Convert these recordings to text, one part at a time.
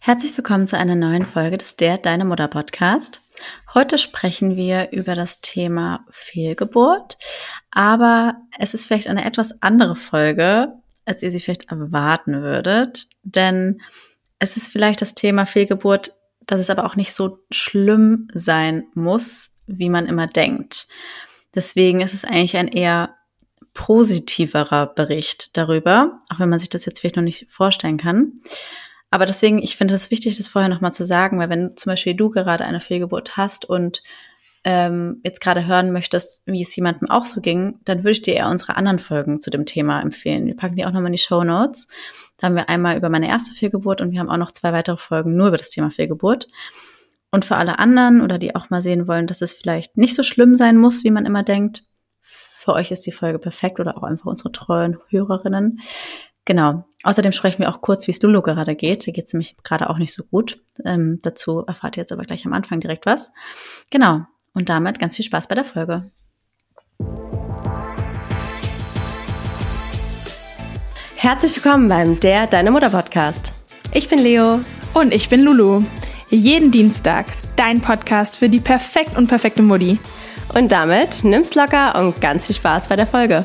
Herzlich willkommen zu einer neuen Folge des Der Deine Mutter Podcast. Heute sprechen wir über das Thema Fehlgeburt, aber es ist vielleicht eine etwas andere Folge, als ihr sie vielleicht erwarten würdet, denn es ist vielleicht das Thema Fehlgeburt, dass es aber auch nicht so schlimm sein muss, wie man immer denkt. Deswegen ist es eigentlich ein eher positiverer Bericht darüber, auch wenn man sich das jetzt vielleicht noch nicht vorstellen kann. Aber deswegen, ich finde es wichtig, das vorher nochmal zu sagen, weil wenn zum Beispiel du gerade eine Fehlgeburt hast und ähm, jetzt gerade hören möchtest, wie es jemandem auch so ging, dann würde ich dir eher unsere anderen Folgen zu dem Thema empfehlen. Wir packen die auch nochmal in die Show Notes. Da haben wir einmal über meine erste Fehlgeburt und wir haben auch noch zwei weitere Folgen nur über das Thema Fehlgeburt. Und für alle anderen oder die auch mal sehen wollen, dass es vielleicht nicht so schlimm sein muss, wie man immer denkt, für euch ist die Folge perfekt oder auch einfach unsere treuen Hörerinnen. Genau. Außerdem sprechen wir auch kurz, wie es Lulu gerade geht. Da geht es nämlich gerade auch nicht so gut. Ähm, dazu erfahrt ihr jetzt aber gleich am Anfang direkt was. Genau. Und damit ganz viel Spaß bei der Folge. Herzlich willkommen beim Der Deine Mutter Podcast. Ich bin Leo. Und ich bin Lulu. Jeden Dienstag dein Podcast für die perfekt und perfekte Mutti. Und damit nimm's locker und ganz viel Spaß bei der Folge.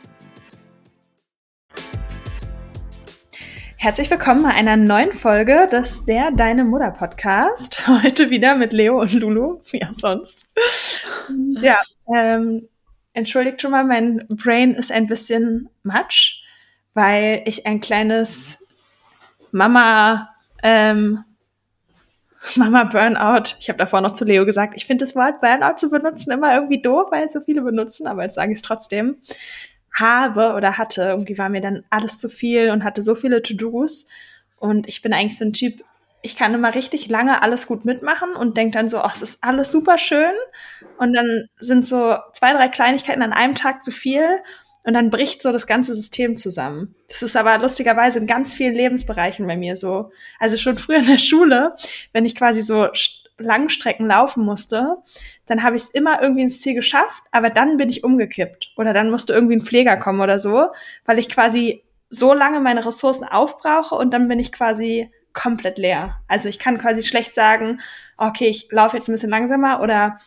Herzlich willkommen bei einer neuen Folge des Der Deine Mutter Podcast. Heute wieder mit Leo und Lulu, wie auch sonst. Ja, ähm, entschuldigt schon mal, mein Brain ist ein bisschen matsch, weil ich ein kleines Mama, ähm, Mama Burnout. Ich habe davor noch zu Leo gesagt, ich finde das Wort Burnout zu benutzen immer irgendwie doof, weil so viele benutzen, aber jetzt sage ich es trotzdem habe oder hatte. Irgendwie war mir dann alles zu viel und hatte so viele To-Dos. Und ich bin eigentlich so ein Typ, ich kann immer richtig lange alles gut mitmachen und denke dann so, oh, es ist alles super schön. Und dann sind so zwei, drei Kleinigkeiten an einem Tag zu viel. Und dann bricht so das ganze System zusammen. Das ist aber lustigerweise in ganz vielen Lebensbereichen bei mir so. Also schon früher in der Schule, wenn ich quasi so Langstrecken laufen musste, dann habe ich es immer irgendwie ins Ziel geschafft, aber dann bin ich umgekippt oder dann musste irgendwie ein Pfleger kommen oder so, weil ich quasi so lange meine Ressourcen aufbrauche und dann bin ich quasi komplett leer. Also ich kann quasi schlecht sagen, okay, ich laufe jetzt ein bisschen langsamer oder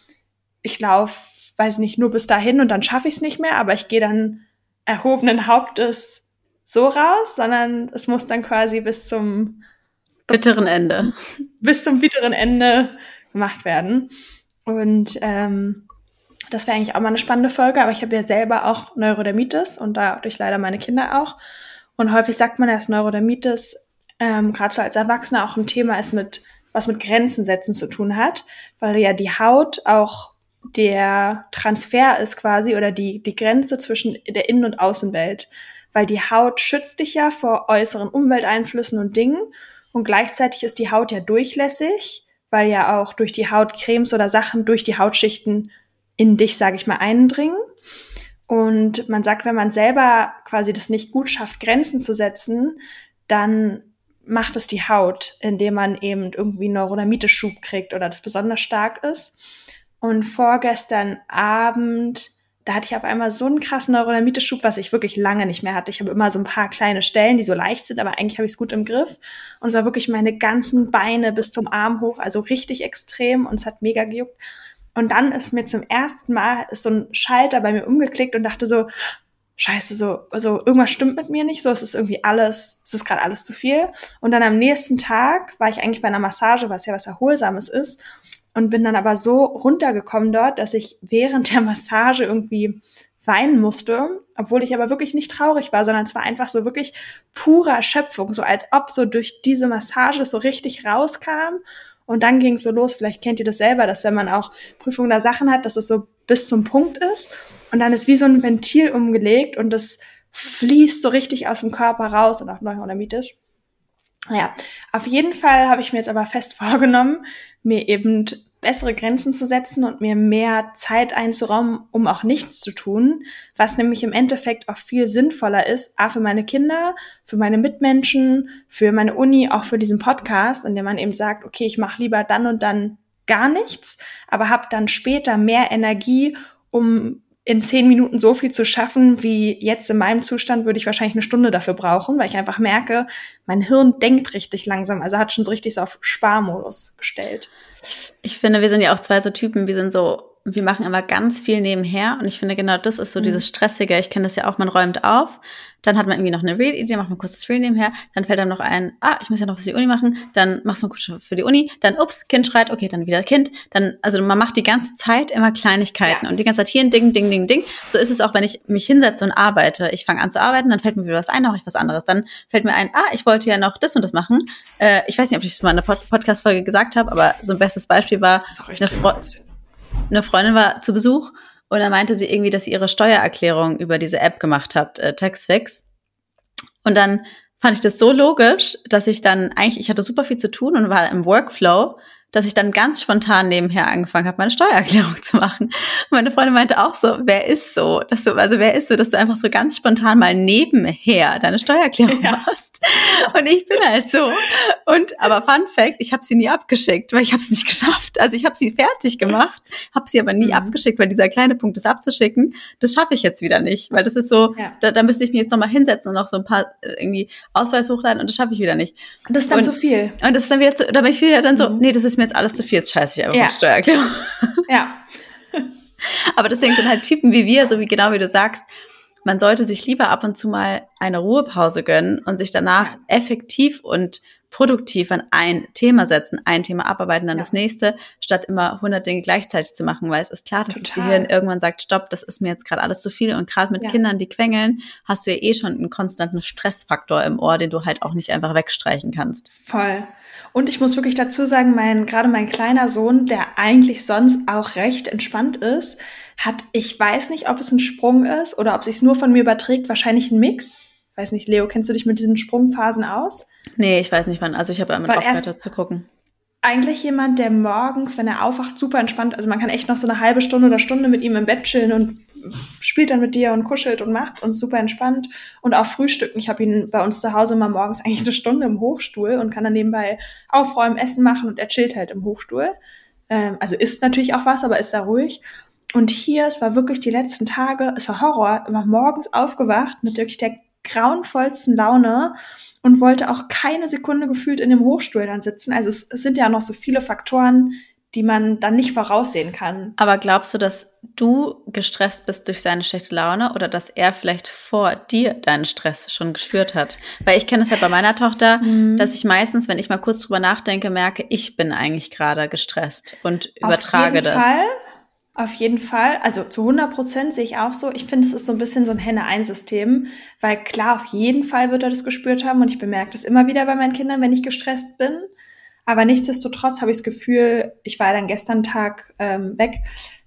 ich laufe, weiß nicht, nur bis dahin und dann schaffe ich es nicht mehr, aber ich gehe dann erhobenen Hauptes so raus, sondern es muss dann quasi bis zum bitteren Ende. Bis zum bitteren Ende gemacht werden. Und ähm, das wäre eigentlich auch mal eine spannende Folge, aber ich habe ja selber auch Neurodermitis und dadurch leider meine Kinder auch. Und häufig sagt man, dass Neurodermitis ähm, gerade so als Erwachsener auch ein Thema ist, mit was mit Grenzen setzen zu tun hat, weil ja die Haut auch der Transfer ist quasi oder die, die Grenze zwischen der Innen- und Außenwelt. Weil die Haut schützt dich ja vor äußeren Umwelteinflüssen und Dingen und gleichzeitig ist die Haut ja durchlässig, weil ja auch durch die Haut Cremes oder Sachen durch die Hautschichten in dich, sage ich mal, eindringen. Und man sagt, wenn man selber quasi das nicht gut schafft, Grenzen zu setzen, dann macht es die Haut, indem man eben irgendwie Neurodermitis-Schub kriegt oder das besonders stark ist. Und vorgestern Abend da hatte ich auf einmal so einen krassen Neurodermitis-Schub, was ich wirklich lange nicht mehr hatte. Ich habe immer so ein paar kleine Stellen, die so leicht sind, aber eigentlich habe ich es gut im Griff. Und es war wirklich meine ganzen Beine bis zum Arm hoch, also richtig extrem und es hat mega gejuckt. Und dann ist mir zum ersten Mal ist so ein Schalter bei mir umgeklickt und dachte so, scheiße, so, also irgendwas stimmt mit mir nicht, so, es ist irgendwie alles, es ist gerade alles zu viel. Und dann am nächsten Tag war ich eigentlich bei einer Massage, was ja was Erholsames ist und bin dann aber so runtergekommen dort, dass ich während der Massage irgendwie weinen musste, obwohl ich aber wirklich nicht traurig war, sondern es war einfach so wirklich pure Erschöpfung, so als ob so durch diese Massage so richtig rauskam. Und dann ging es so los. Vielleicht kennt ihr das selber, dass wenn man auch Prüfungen da Sachen hat, dass es so bis zum Punkt ist und dann ist wie so ein Ventil umgelegt und das fließt so richtig aus dem Körper raus und auch Neurodermitis. Naja, auf jeden Fall habe ich mir jetzt aber fest vorgenommen, mir eben bessere Grenzen zu setzen und mir mehr Zeit einzuraumen, um auch nichts zu tun, was nämlich im Endeffekt auch viel sinnvoller ist, a für meine Kinder, für meine Mitmenschen, für meine Uni, auch für diesen Podcast, in dem man eben sagt, okay, ich mache lieber dann und dann gar nichts, aber habe dann später mehr Energie, um in zehn Minuten so viel zu schaffen, wie jetzt in meinem Zustand würde ich wahrscheinlich eine Stunde dafür brauchen, weil ich einfach merke, mein Hirn denkt richtig langsam, also hat schon so richtig so auf Sparmodus gestellt. Ich finde, wir sind ja auch zwei so Typen, wir sind so wir machen immer ganz viel nebenher und ich finde genau das ist so mhm. dieses Stressige. Ich kenne das ja auch, man räumt auf, dann hat man irgendwie noch eine Real-Idee, macht man kurz das Real nebenher, dann fällt einem noch ein, ah, ich muss ja noch was für die Uni machen, dann machst du mal kurz für die Uni, dann ups, Kind schreit, okay, dann wieder Kind, dann, also man macht die ganze Zeit immer Kleinigkeiten ja. und die ganze Zeit hier ein Ding, Ding, Ding, Ding. So ist es auch, wenn ich mich hinsetze und arbeite. Ich fange an zu arbeiten, dann fällt mir wieder was ein, dann mache ich was anderes. Dann fällt mir ein, ah, ich wollte ja noch das und das machen. Äh, ich weiß nicht, ob ich es mal in der Pod Podcast-Folge gesagt habe, aber so ein bestes Beispiel war, eine Freundin eine Freundin war zu Besuch und dann meinte sie irgendwie, dass sie ihre Steuererklärung über diese App gemacht hat, äh, Taxfix. Und dann fand ich das so logisch, dass ich dann eigentlich, ich hatte super viel zu tun und war im Workflow dass ich dann ganz spontan nebenher angefangen habe, meine Steuererklärung zu machen. Und meine Freundin meinte auch so, wer ist so, dass du, also wer ist so, dass du einfach so ganz spontan mal nebenher deine Steuererklärung ja. machst. Und ich bin halt so. Und aber Fun Fact, ich habe sie nie abgeschickt, weil ich habe es nicht geschafft. Also ich habe sie fertig gemacht, habe sie aber nie mhm. abgeschickt, weil dieser kleine Punkt, das abzuschicken, das schaffe ich jetzt wieder nicht, weil das ist so, ja. da, da müsste ich mich jetzt nochmal hinsetzen und noch so ein paar äh, irgendwie Ausweis hochladen und das schaffe ich wieder nicht. Und das ist dann und, so viel. Und das ist dann wieder, so, da bin ich wieder dann so, mhm. nee, das ist mir jetzt alles zu viel, jetzt scheiße ich einfach ja. mit Steuererklärung. Ja. Aber deswegen sind halt Typen wie wir, so wie genau wie du sagst, man sollte sich lieber ab und zu mal eine Ruhepause gönnen und sich danach effektiv und produktiv an ein Thema setzen, ein Thema abarbeiten, dann ja. das nächste, statt immer 100 Dinge gleichzeitig zu machen, weil es ist klar, dass Total. das Gehirn irgendwann sagt, stopp, das ist mir jetzt gerade alles zu viel und gerade mit ja. Kindern, die quengeln, hast du ja eh schon einen konstanten Stressfaktor im Ohr, den du halt auch nicht einfach wegstreichen kannst. Voll. Und ich muss wirklich dazu sagen, mein, gerade mein kleiner Sohn, der eigentlich sonst auch recht entspannt ist, hat, ich weiß nicht, ob es ein Sprung ist oder ob sich nur von mir überträgt, wahrscheinlich ein Mix weiß nicht, Leo, kennst du dich mit diesen Sprungphasen aus? Nee, ich weiß nicht wann. Also ich habe damit aufgehört zu gucken. Eigentlich jemand, der morgens, wenn er aufwacht, super entspannt, also man kann echt noch so eine halbe Stunde oder Stunde mit ihm im Bett chillen und spielt dann mit dir und kuschelt und macht und super entspannt. Und auch frühstücken. Ich habe ihn bei uns zu Hause mal morgens eigentlich eine Stunde im Hochstuhl und kann dann nebenbei aufräumen, Essen machen und er chillt halt im Hochstuhl. Ähm, also isst natürlich auch was, aber ist da ruhig. Und hier, es war wirklich die letzten Tage, es war Horror, immer morgens aufgewacht mit wirklich der grauenvollsten Laune und wollte auch keine Sekunde gefühlt in dem Hochstuhl dann sitzen. Also es, es sind ja noch so viele Faktoren, die man dann nicht voraussehen kann. Aber glaubst du, dass du gestresst bist durch seine schlechte Laune oder dass er vielleicht vor dir deinen Stress schon gespürt hat? Weil ich kenne es halt bei meiner Tochter, mhm. dass ich meistens, wenn ich mal kurz drüber nachdenke, merke, ich bin eigentlich gerade gestresst und übertrage Auf jeden das. Fall. Auf jeden Fall. Also zu 100 Prozent sehe ich auch so. Ich finde, es ist so ein bisschen so ein Henne-Ein-System, weil klar, auf jeden Fall wird er das gespürt haben und ich bemerke das immer wieder bei meinen Kindern, wenn ich gestresst bin. Aber nichtsdestotrotz habe ich das Gefühl, ich war dann gestern Tag ähm, weg,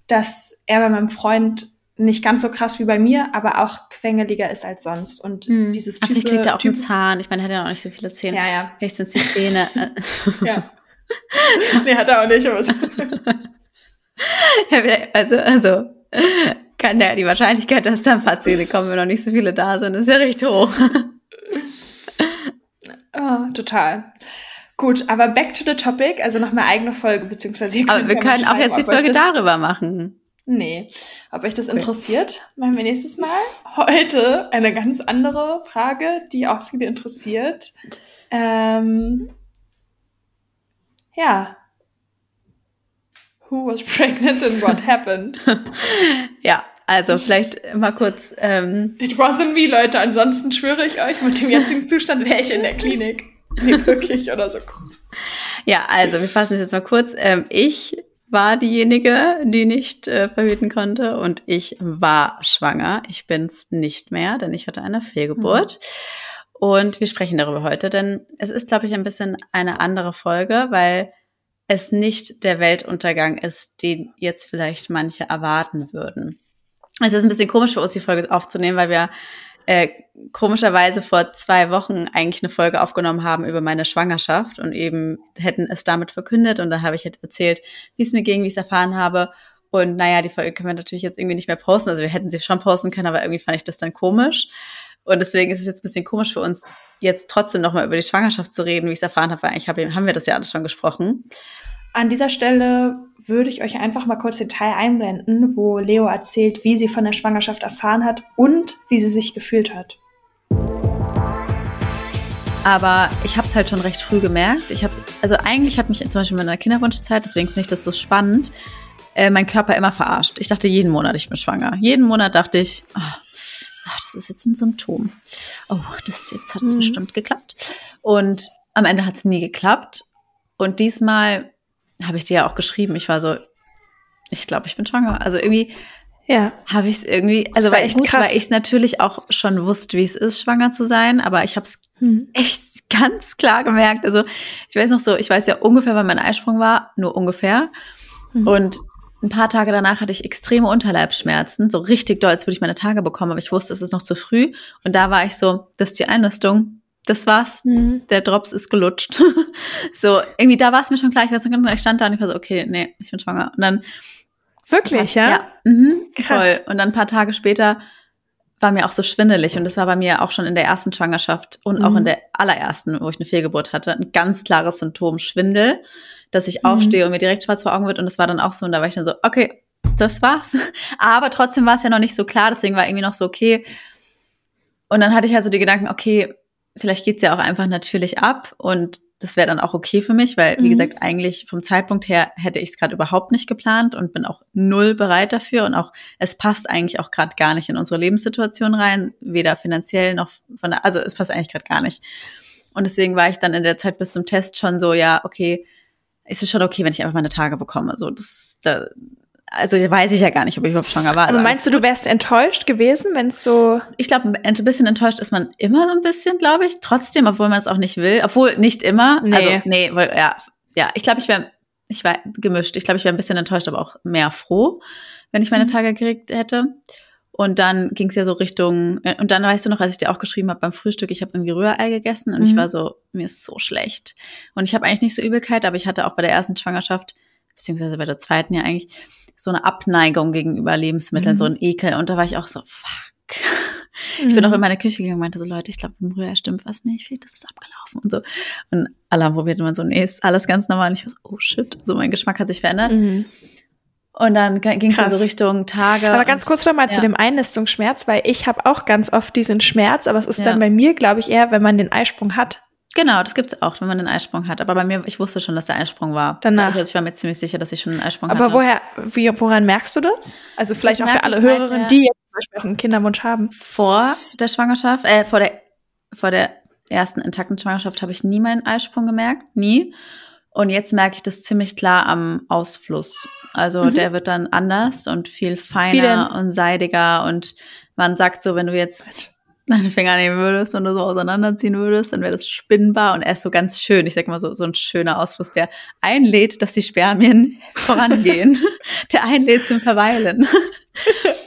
dass er bei meinem Freund nicht ganz so krass wie bei mir, aber auch quengeliger ist als sonst. Und mm. dieses Typ. Vielleicht kriegt er auch typ einen Zahn. Ich meine, er hat ja auch nicht so viele Zähne. Ja, ja. Vielleicht sind es die Zähne. ja. nee, hat er auch nicht. Aber ja, also, also kann ja die Wahrscheinlichkeit, dass da ein paar Zähne kommen, wenn noch nicht so viele da sind, ist ja recht hoch. oh, total. Gut, aber back to the topic, also noch meine eigene Folge, beziehungsweise Aber wir können auch jetzt die Folge darüber machen. Nee. Ob euch das interessiert, machen wir nächstes Mal. Heute eine ganz andere Frage, die auch viele interessiert. Ähm, ja, Who was pregnant and what happened? ja, also vielleicht mal kurz. Ähm, It wasn't me, Leute. Ansonsten schwöre ich euch, mit dem jetzigen Zustand wäre ich in der Klinik. Nee, wirklich oder so kurz. Ja, also wir fassen es jetzt mal kurz. Ähm, ich war diejenige, die nicht äh, verhüten konnte und ich war schwanger. Ich bin's nicht mehr, denn ich hatte eine Fehlgeburt. Mhm. Und wir sprechen darüber heute, denn es ist, glaube ich, ein bisschen eine andere Folge, weil es nicht der Weltuntergang ist, den jetzt vielleicht manche erwarten würden. Es ist ein bisschen komisch für uns, die Folge aufzunehmen, weil wir äh, komischerweise vor zwei Wochen eigentlich eine Folge aufgenommen haben über meine Schwangerschaft und eben hätten es damit verkündet und da habe ich halt erzählt, wie es mir ging, wie ich es erfahren habe. Und naja, die Folge können wir natürlich jetzt irgendwie nicht mehr posten. Also wir hätten sie schon posten können, aber irgendwie fand ich das dann komisch. Und deswegen ist es jetzt ein bisschen komisch für uns, jetzt trotzdem nochmal über die Schwangerschaft zu reden, wie ich es erfahren habe, weil eigentlich haben wir das ja alles schon gesprochen. An dieser Stelle würde ich euch einfach mal kurz den Teil einblenden, wo Leo erzählt, wie sie von der Schwangerschaft erfahren hat und wie sie sich gefühlt hat. Aber ich habe es halt schon recht früh gemerkt. Ich habe also eigentlich hat mich zum Beispiel in meiner Kinderwunschzeit, deswegen finde ich das so spannend, äh, mein Körper immer verarscht. Ich dachte jeden Monat, ich bin schwanger. Jeden Monat dachte ich, oh, das ist jetzt ein Symptom. Oh, das jetzt hat es mhm. bestimmt geklappt. Und am Ende hat es nie geklappt. Und diesmal habe ich dir ja auch geschrieben. Ich war so, ich glaube, ich bin schwanger. Also irgendwie ja. habe ich es irgendwie, also war echt gut, krass. weil ich es natürlich auch schon wusste, wie es ist, schwanger zu sein, aber ich habe es hm. echt ganz klar gemerkt. Also ich weiß noch so, ich weiß ja ungefähr, wann mein Eisprung war, nur ungefähr. Mhm. Und ein paar Tage danach hatte ich extreme Unterleibsschmerzen, so richtig doll, als würde ich meine Tage bekommen, aber ich wusste, es ist noch zu früh. Und da war ich so, das ist die Einlistung, das war's. Mhm. Der Drops ist gelutscht. so, irgendwie, da war es mir schon klar. Ich weiß nicht, ich stand da und ich war so, okay, nee, ich bin schwanger. Und dann. Wirklich, ja? Ja. Mhm, Krass. Voll. Und dann ein paar Tage später war mir auch so schwindelig. Und das war bei mir auch schon in der ersten Schwangerschaft und mhm. auch in der allerersten, wo ich eine Fehlgeburt hatte, ein ganz klares Symptom Schwindel, dass ich mhm. aufstehe und mir direkt schwarz vor Augen wird. Und das war dann auch so. Und da war ich dann so, okay, das war's. Aber trotzdem war es ja noch nicht so klar. Deswegen war irgendwie noch so, okay. Und dann hatte ich also die Gedanken, okay, vielleicht geht's ja auch einfach natürlich ab und das wäre dann auch okay für mich, weil, wie mhm. gesagt, eigentlich vom Zeitpunkt her hätte ich es gerade überhaupt nicht geplant und bin auch null bereit dafür. Und auch, es passt eigentlich auch gerade gar nicht in unsere Lebenssituation rein, weder finanziell noch von der, also es passt eigentlich gerade gar nicht. Und deswegen war ich dann in der Zeit bis zum Test schon so, ja, okay, ist es schon okay, wenn ich einfach meine Tage bekomme. So, das, da, also weiß ich ja gar nicht, ob ich überhaupt schwanger war. Also meinst du, du wärst enttäuscht gewesen, wenn es so. Ich glaube, ein bisschen enttäuscht ist man immer so ein bisschen, glaube ich. Trotzdem, obwohl man es auch nicht will. Obwohl nicht immer. Nee. Also, nee, weil, ja, ja, ich glaube, ich wäre, ich war gemischt. Ich glaube, ich wäre ein bisschen enttäuscht, aber auch mehr froh, wenn ich meine mhm. Tage gekriegt hätte. Und dann ging es ja so Richtung, äh, und dann weißt du noch, als ich dir auch geschrieben habe beim Frühstück, ich habe irgendwie Rührei gegessen und mhm. ich war so, mir ist so schlecht. Und ich habe eigentlich nicht so Übelkeit, aber ich hatte auch bei der ersten Schwangerschaft, beziehungsweise bei der zweiten ja eigentlich, so eine Abneigung gegenüber Lebensmitteln, mhm. so ein Ekel. Und da war ich auch so, fuck. Ich bin auch in mhm. meine Küche gegangen und meinte so, Leute, ich glaube, im Rührei stimmt was nicht, das ist abgelaufen und so. Und alle haben probiert immer so, nee, ist alles ganz normal. Und ich war so, oh shit, so mein Geschmack hat sich verändert. Mhm. Und dann ging es so Richtung Tage. Aber ganz kurz nochmal ja. zu dem Einnistungsschmerz, weil ich habe auch ganz oft diesen Schmerz, aber es ist ja. dann bei mir, glaube ich, eher, wenn man den Eisprung hat. Genau, das gibt's auch, wenn man einen Eisprung hat. Aber bei mir, ich wusste schon, dass der Eisprung war. Danach. Also ich war mir ziemlich sicher, dass ich schon einen Eisprung Aber hatte. Aber woher, wie, woran merkst du das? Also vielleicht das auch für alle Hörerinnen, die jetzt zum Beispiel auch einen Kinderwunsch haben. Vor der Schwangerschaft, äh, vor der, vor der ersten intakten Schwangerschaft habe ich nie meinen Eisprung gemerkt. Nie. Und jetzt merke ich das ziemlich klar am Ausfluss. Also mhm. der wird dann anders und viel feiner und seidiger. Und man sagt so, wenn du jetzt deine Finger nehmen würdest und du so auseinanderziehen würdest, dann wäre das spinnbar und er ist so ganz schön. Ich sag mal so, so ein schöner Ausfluss, der einlädt, dass die Spermien vorangehen. der einlädt zum Verweilen.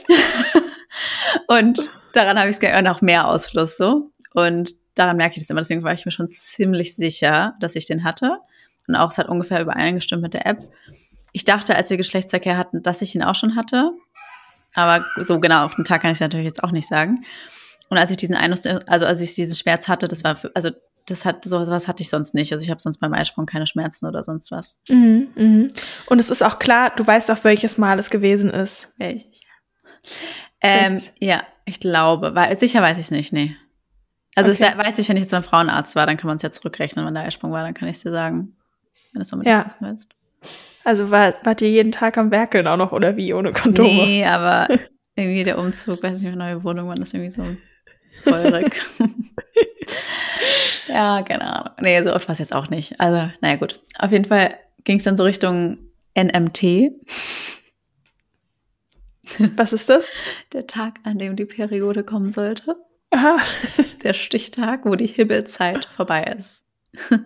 und daran habe ich es gerne noch mehr Ausfluss so. Und daran merke ich das immer. Deswegen war ich mir schon ziemlich sicher, dass ich den hatte. Und auch es hat ungefähr übereingestimmt mit der App. Ich dachte, als wir Geschlechtsverkehr hatten, dass ich ihn auch schon hatte. Aber so genau auf den Tag kann ich natürlich jetzt auch nicht sagen. Und als ich diesen Einus, also als ich diesen Schmerz hatte, das war, also das hat so was hatte ich sonst nicht. Also ich habe sonst beim Eisprung keine Schmerzen oder sonst was. Mhm, mh. Und es ist auch klar, du weißt auch, welches Mal es gewesen ist. Welch? Ähm, ja, ich glaube. Weil, sicher weiß ich es nicht, nee. Also okay. es weiß ich, wenn ich jetzt beim Frauenarzt war, dann kann man es ja zurückrechnen, wenn der Eisprung war, dann kann ich es dir sagen. Wenn du es unbedingt ja. wissen willst. Also war, wart ihr jeden Tag am Werkeln auch noch oder wie, ohne Kondome? Nee, aber irgendwie der Umzug, weiß nicht, neue Wohnung, war das irgendwie so feurig. ja, keine Ahnung. Nee, so oft war es jetzt auch nicht. Also, naja, gut. Auf jeden Fall ging es dann so Richtung NMT. Was ist das? Der Tag, an dem die Periode kommen sollte. Aha. Der Stichtag, wo die Hibbelzeit vorbei ist.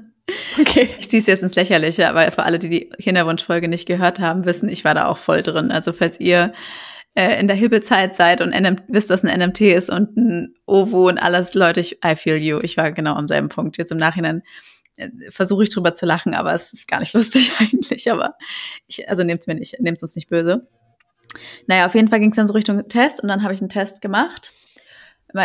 Okay. Ich ziehe es jetzt ins Lächerliche, aber für alle, die die Kinderwunschfolge nicht gehört haben, wissen, ich war da auch voll drin. Also falls ihr äh, in der Hibbelzeit seid und NM wisst, was ein NMT ist und ein OVO und alles, Leute, ich, I feel you. Ich war genau am selben Punkt. Jetzt im Nachhinein äh, versuche ich drüber zu lachen, aber es ist gar nicht lustig eigentlich. Aber ich, also nehmt's mir nicht, nehmt's uns nicht böse. Naja, auf jeden Fall ging es dann so Richtung Test und dann habe ich einen Test gemacht.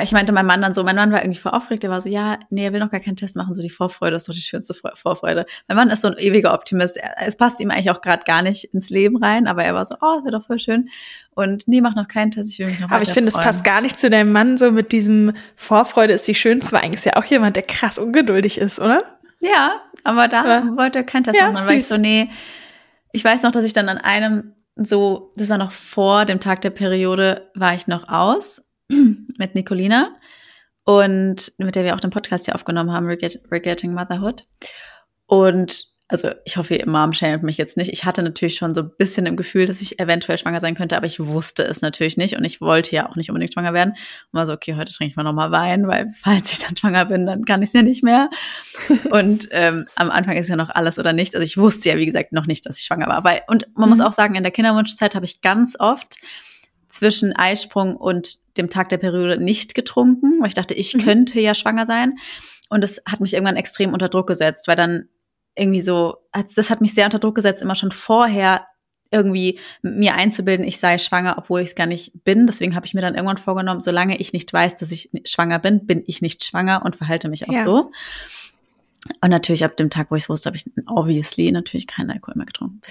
Ich meinte mein Mann dann so, mein Mann war irgendwie voll aufgeregt, der war so, ja, nee, er will noch gar keinen Test machen, so die Vorfreude ist doch die schönste Vorfreude. Mein Mann ist so ein ewiger Optimist. Es passt ihm eigentlich auch gerade gar nicht ins Leben rein, aber er war so, oh, das wird doch voll schön. Und nee, mach noch keinen Test, ich will mich noch Aber ich finde, es passt gar nicht zu deinem Mann so mit diesem Vorfreude ist die schönste, weil eigentlich ist ja auch jemand, der krass ungeduldig ist, oder? Ja, aber da aber, wollte er keinen Test ja, machen. Dann war ich so, nee. Ich weiß noch, dass ich dann an einem so, das war noch vor dem Tag der Periode, war ich noch aus mit Nicolina und mit der wir auch den Podcast hier aufgenommen haben, Regretting Motherhood. Und also ich hoffe, ihr Mom schämt mich jetzt nicht. Ich hatte natürlich schon so ein bisschen im Gefühl, dass ich eventuell schwanger sein könnte, aber ich wusste es natürlich nicht und ich wollte ja auch nicht unbedingt schwanger werden. Und war so, okay, heute trinke ich mal nochmal Wein, weil falls ich dann schwanger bin, dann kann ich es ja nicht mehr. und ähm, am Anfang ist ja noch alles oder nichts. Also ich wusste ja, wie gesagt, noch nicht, dass ich schwanger war. Weil, und man mhm. muss auch sagen, in der Kinderwunschzeit habe ich ganz oft zwischen Eisprung und dem Tag der Periode nicht getrunken, weil ich dachte, ich mhm. könnte ja schwanger sein. Und es hat mich irgendwann extrem unter Druck gesetzt, weil dann irgendwie so, das hat mich sehr unter Druck gesetzt, immer schon vorher irgendwie mir einzubilden, ich sei schwanger, obwohl ich es gar nicht bin. Deswegen habe ich mir dann irgendwann vorgenommen, solange ich nicht weiß, dass ich schwanger bin, bin ich nicht schwanger und verhalte mich auch ja. so. Und natürlich ab dem Tag, wo ich es wusste, habe ich obviously natürlich keinen Alkohol mehr getrunken.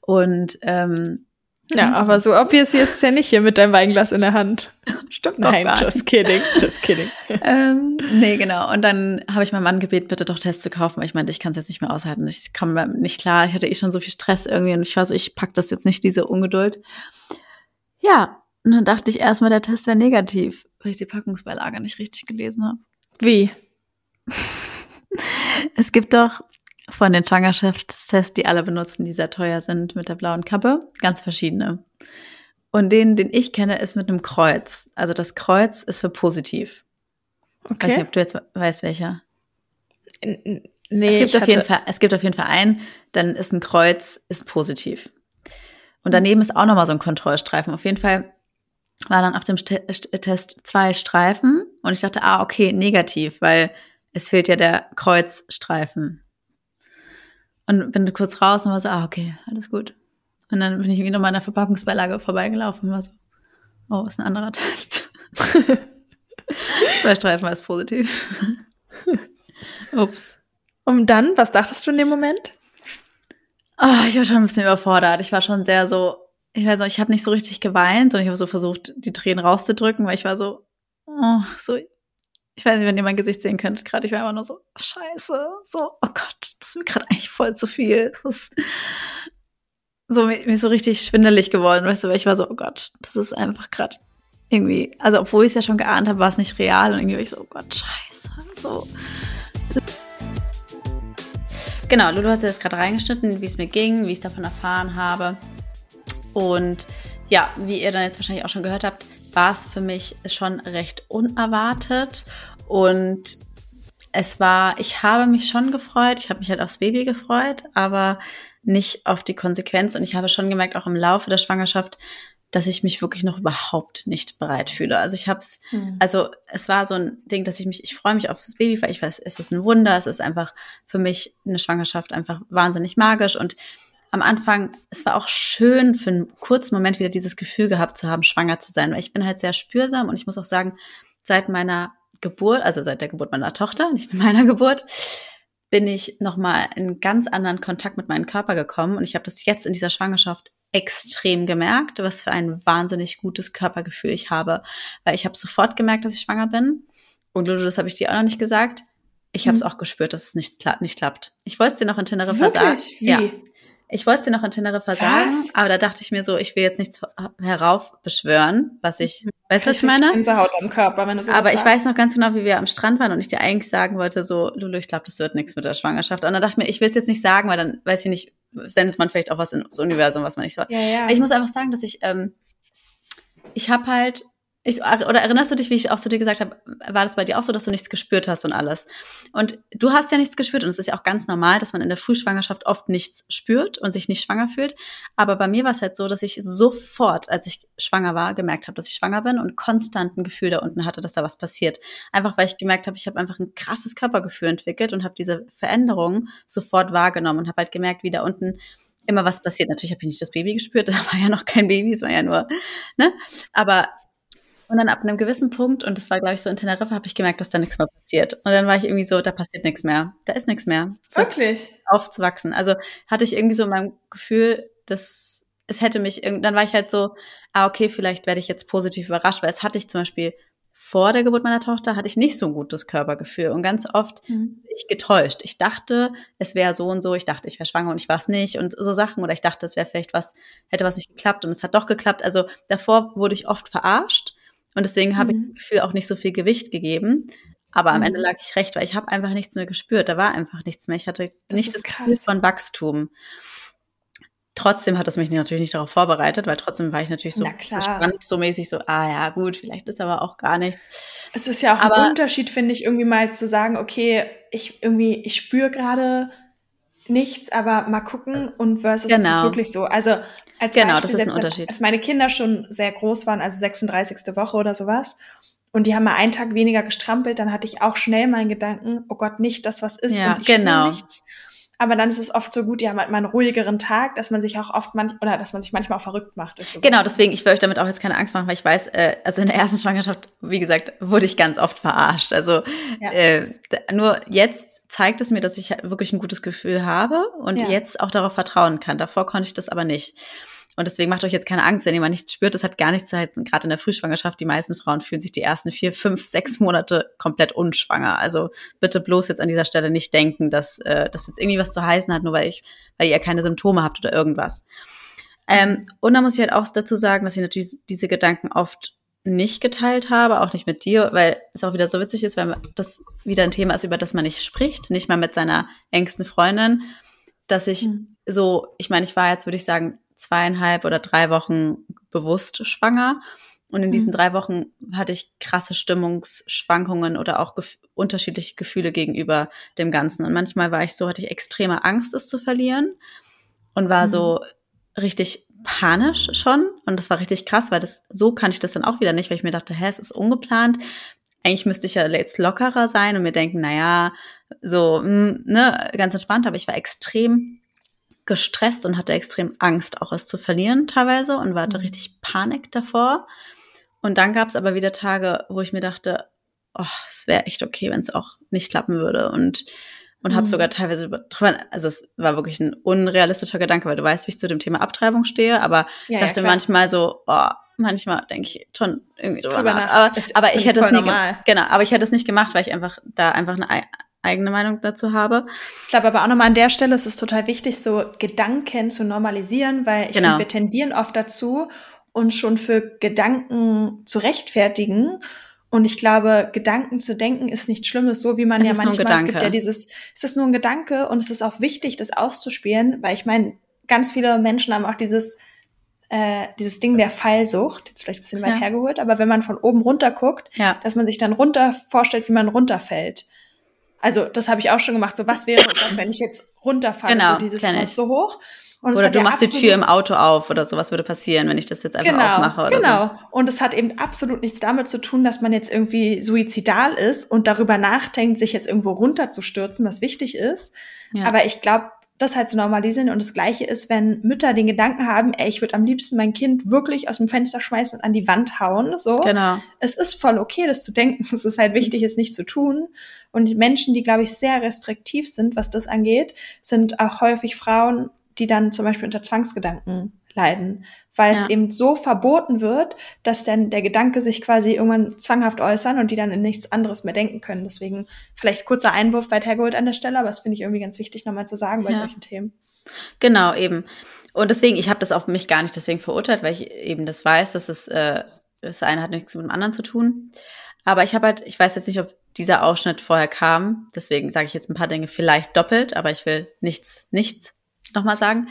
Und ähm, ja, aber so obvious ist es ja nicht hier mit deinem Weinglas in der Hand. Stimmt Nein, doch just kidding, just kidding. ähm, nee, genau. Und dann habe ich meinen Mann gebeten, bitte doch Tests zu kaufen, weil ich meinte, ich kann es jetzt nicht mehr aushalten. Ich komme nicht klar. Ich hatte eh schon so viel Stress irgendwie und ich war so, ich pack das jetzt nicht, diese Ungeduld. Ja, und dann dachte ich erstmal, der Test wäre negativ, weil ich die Packungsbeilage nicht richtig gelesen habe. Wie? es gibt doch von den Schwangerschaftstests, die alle benutzen, die sehr teuer sind mit der blauen Kappe. Ganz verschiedene. Und den, den ich kenne, ist mit einem Kreuz. Also das Kreuz ist für positiv. Okay. Weiß nicht, ob du jetzt weißt, welcher. Nee, es gibt auf jeden Fall, es gibt auf jeden Fall einen, dann ist ein Kreuz, ist positiv. Und daneben ist auch nochmal so ein Kontrollstreifen. Auf jeden Fall war dann auf dem Test zwei Streifen und ich dachte, ah, okay, negativ, weil es fehlt ja der Kreuzstreifen. Und bin kurz raus und war so, ah, okay, alles gut. Und dann bin ich wieder der Verpackungsbeilage vorbeigelaufen und war so, oh, ist ein anderer Test. Zwei Streifen war es positiv. Ups. Und dann, was dachtest du in dem Moment? Oh, ich war schon ein bisschen überfordert. Ich war schon sehr so, ich weiß noch, ich habe nicht so richtig geweint, sondern ich habe so versucht, die Tränen rauszudrücken, weil ich war so, oh, so ich weiß nicht, wenn ihr mein Gesicht sehen könnt, gerade ich war immer nur so, scheiße, so, oh Gott, ist mir gerade eigentlich voll zu viel. Das ist so, mir, mir so richtig schwindelig geworden, weißt du, weil ich war so, oh Gott, das ist einfach gerade irgendwie, also obwohl ich es ja schon geahnt habe, war es nicht real und irgendwie war ich so, oh Gott, scheiße, so. Genau, Lulu hat jetzt gerade reingeschnitten, wie es mir ging, wie ich es davon erfahren habe. Und ja, wie ihr dann jetzt wahrscheinlich auch schon gehört habt, war es für mich schon recht unerwartet und es war, ich habe mich schon gefreut, ich habe mich halt aufs Baby gefreut, aber nicht auf die Konsequenz. Und ich habe schon gemerkt, auch im Laufe der Schwangerschaft, dass ich mich wirklich noch überhaupt nicht bereit fühle. Also ich habe es, mhm. also es war so ein Ding, dass ich mich, ich freue mich auf das Baby, weil ich weiß, es ist ein Wunder, es ist einfach für mich eine Schwangerschaft einfach wahnsinnig magisch und am Anfang, es war auch schön für einen kurzen Moment wieder dieses Gefühl gehabt zu haben, schwanger zu sein, weil ich bin halt sehr spürsam und ich muss auch sagen, seit meiner Geburt, also seit der Geburt meiner Tochter, nicht meiner Geburt, bin ich nochmal in ganz anderen Kontakt mit meinem Körper gekommen. Und ich habe das jetzt in dieser Schwangerschaft extrem gemerkt, was für ein wahnsinnig gutes Körpergefühl ich habe. Weil ich habe sofort gemerkt, dass ich schwanger bin. Und Lulu, das habe ich dir auch noch nicht gesagt. Ich habe es hm. auch gespürt, dass es nicht, nicht klappt. Ich wollte es dir noch in Teneriffa sagen. Wie? Ja. Ich wollte sie noch in Teneriffa sagen, aber da dachte ich mir so, ich will jetzt nichts heraufbeschwören, was ich, mhm. weißt du, was ich meine? Gänsehaut am Körper, wenn du so Aber ich weiß noch ganz genau, wie wir am Strand waren und ich dir eigentlich sagen wollte, so, Lulu, ich glaube, das wird nichts mit der Schwangerschaft. Und dann dachte ich mir, ich will es jetzt nicht sagen, weil dann, weiß ich nicht, sendet man vielleicht auch was ins Universum, was man nicht soll. Ja, ja. Ich muss einfach sagen, dass ich, ähm, ich habe halt Ich, oder erinnerst du dich, wie ich auch zu dir gesagt habe, war das bei dir auch so, dass du nichts gespürt hast und alles? Und du hast ja nichts gespürt und es ist ja auch ganz normal, dass man in der Frühschwangerschaft oft nichts spürt und sich nicht schwanger fühlt. Aber bei mir war es halt so, dass ich sofort, als ich schwanger war, gemerkt habe, dass ich schwanger bin und konstant ein Gefühl da unten hatte, dass da was passiert. Einfach weil ich gemerkt habe, ich habe einfach ein krasses Körpergefühl entwickelt und habe diese Veränderung sofort wahrgenommen und habe halt gemerkt, wie da unten immer was passiert. Natürlich habe ich nicht das Baby gespürt, da war ja noch kein Baby, es war ja nur, ne? Aber und dann ab einem gewissen Punkt, und das war, glaube ich, so in Teneriffa, habe ich gemerkt, dass da nichts mehr passiert. Und dann war ich irgendwie so, da passiert nichts mehr. Da ist nichts mehr. Wirklich? Aufzuwachsen. Also hatte ich irgendwie so mein Gefühl, dass es hätte mich, dann war ich halt so, ah, okay, vielleicht werde ich jetzt positiv überrascht, weil es hatte ich zum Beispiel vor der Geburt meiner Tochter hatte ich nicht so ein gutes Körpergefühl und ganz oft mhm. ich getäuscht. Ich dachte, es wäre so und so. Ich dachte, ich wäre schwanger und ich war es nicht und so Sachen oder ich dachte, es wäre vielleicht was, hätte was nicht geklappt und es hat doch geklappt. Also davor wurde ich oft verarscht und deswegen habe mhm. ich dem Gefühl auch nicht so viel Gewicht gegeben. Aber am mhm. Ende lag ich recht, weil ich habe einfach nichts mehr gespürt. Da war einfach nichts mehr. Ich hatte das nicht das Gefühl von Wachstum. Trotzdem hat es mich natürlich nicht darauf vorbereitet, weil trotzdem war ich natürlich so gespannt, so mäßig so, ah ja, gut, vielleicht ist aber auch gar nichts. Es ist ja auch aber, ein Unterschied, finde ich, irgendwie mal zu sagen, okay, ich irgendwie, ich spüre gerade nichts, aber mal gucken und versus genau. ist es genau. wirklich so. Also als genau, Beispiel, das ist ein Unterschied. Als meine Kinder schon sehr groß waren, also 36. Woche oder sowas, und die haben mal einen Tag weniger gestrampelt, dann hatte ich auch schnell meinen Gedanken, oh Gott, nicht das, was ist ja, und ich genau. nichts. Aber dann ist es oft so gut, die haben halt mal einen ruhigeren Tag, dass man sich auch oft man oder dass man sich manchmal auch verrückt macht. Genau, deswegen, ich will euch damit auch jetzt keine Angst machen, weil ich weiß, äh, also in der ersten Schwangerschaft, wie gesagt, wurde ich ganz oft verarscht. Also ja. äh, nur jetzt zeigt es mir, dass ich wirklich ein gutes Gefühl habe und ja. jetzt auch darauf vertrauen kann. Davor konnte ich das aber nicht. Und deswegen macht euch jetzt keine Angst, wenn jemand nichts spürt. Das hat gar nichts zu halten. Gerade in der Frühschwangerschaft, die meisten Frauen fühlen sich die ersten vier, fünf, sechs Monate komplett unschwanger. Also bitte bloß jetzt an dieser Stelle nicht denken, dass äh, das jetzt irgendwie was zu heißen hat, nur weil ich, weil ihr keine Symptome habt oder irgendwas. Ähm, und da muss ich halt auch dazu sagen, dass ich natürlich diese Gedanken oft nicht geteilt habe, auch nicht mit dir, weil es auch wieder so witzig ist, weil das wieder ein Thema ist, über das man nicht spricht, nicht mal mit seiner engsten Freundin, dass ich mhm. so, ich meine, ich war jetzt, würde ich sagen, zweieinhalb oder drei Wochen bewusst schwanger. Und in diesen mhm. drei Wochen hatte ich krasse Stimmungsschwankungen oder auch gef unterschiedliche Gefühle gegenüber dem Ganzen. Und manchmal war ich so, hatte ich extreme Angst, es zu verlieren und war mhm. so richtig panisch schon und das war richtig krass, weil das so kann ich das dann auch wieder nicht, weil ich mir dachte, hä, es ist ungeplant. Eigentlich müsste ich ja jetzt lockerer sein und mir denken, na ja, so hm, ne, ganz entspannt, aber ich war extrem gestresst und hatte extrem Angst, auch es zu verlieren teilweise und war da mhm. richtig Panik davor. Und dann gab es aber wieder Tage, wo ich mir dachte, oh, es wäre echt okay, wenn es auch nicht klappen würde und und mhm. habe sogar teilweise drüber, also es war wirklich ein unrealistischer Gedanke, weil du weißt, wie ich zu dem Thema Abtreibung stehe, aber ja, dachte ja, manchmal so, oh, manchmal denke ich schon irgendwie drüber, drüber nach. nach. Aber, aber ich hätte es nie genau, aber ich hätte es nicht gemacht, weil ich einfach da einfach eine eigene Meinung dazu habe. Ich glaube aber auch nochmal an der Stelle ist es total wichtig, so Gedanken zu normalisieren, weil ich genau. finde, wir tendieren oft dazu, uns schon für Gedanken zu rechtfertigen und ich glaube, Gedanken zu denken ist nichts Schlimmes, so wie man es ja manchmal, es gibt ja dieses, es ist nur ein Gedanke und es ist auch wichtig, das auszuspielen, weil ich meine, ganz viele Menschen haben auch dieses, äh, dieses Ding der Fallsucht, jetzt vielleicht ein bisschen weit ja. hergeholt, aber wenn man von oben runter guckt, ja. dass man sich dann runter vorstellt, wie man runterfällt. Also das habe ich auch schon gemacht. So was wäre, wenn ich jetzt runterfalle, genau, so dieses ist so hoch. Oder du machst die Tür im Auto auf oder so, was würde passieren, wenn ich das jetzt einfach genau, aufmache oder genau. so. Und es hat eben absolut nichts damit zu tun, dass man jetzt irgendwie suizidal ist und darüber nachdenkt, sich jetzt irgendwo runterzustürzen, was wichtig ist. Ja. Aber ich glaube, das halt zu normalisieren. Und das Gleiche ist, wenn Mütter den Gedanken haben, ey, ich würde am liebsten mein Kind wirklich aus dem Fenster schmeißen und an die Wand hauen. So. Genau. Es ist voll okay, das zu denken. Es ist halt wichtig, es nicht zu tun. Und die Menschen, die, glaube ich, sehr restriktiv sind, was das angeht, sind auch häufig Frauen, die dann zum Beispiel unter Zwangsgedanken leiden, weil ja. es eben so verboten wird, dass dann der Gedanke sich quasi irgendwann zwanghaft äußern und die dann in nichts anderes mehr denken können. Deswegen vielleicht kurzer Einwurf weit hergeholt an der Stelle, aber das finde ich irgendwie ganz wichtig nochmal zu sagen bei ja. solchen Themen. Genau, eben. Und deswegen, ich habe das auch mich gar nicht deswegen verurteilt, weil ich eben das weiß, dass es äh, das eine hat nichts mit dem anderen zu tun. Aber ich habe halt, ich weiß jetzt nicht, ob dieser Ausschnitt vorher kam, deswegen sage ich jetzt ein paar Dinge vielleicht doppelt, aber ich will nichts, nichts nochmal sagen,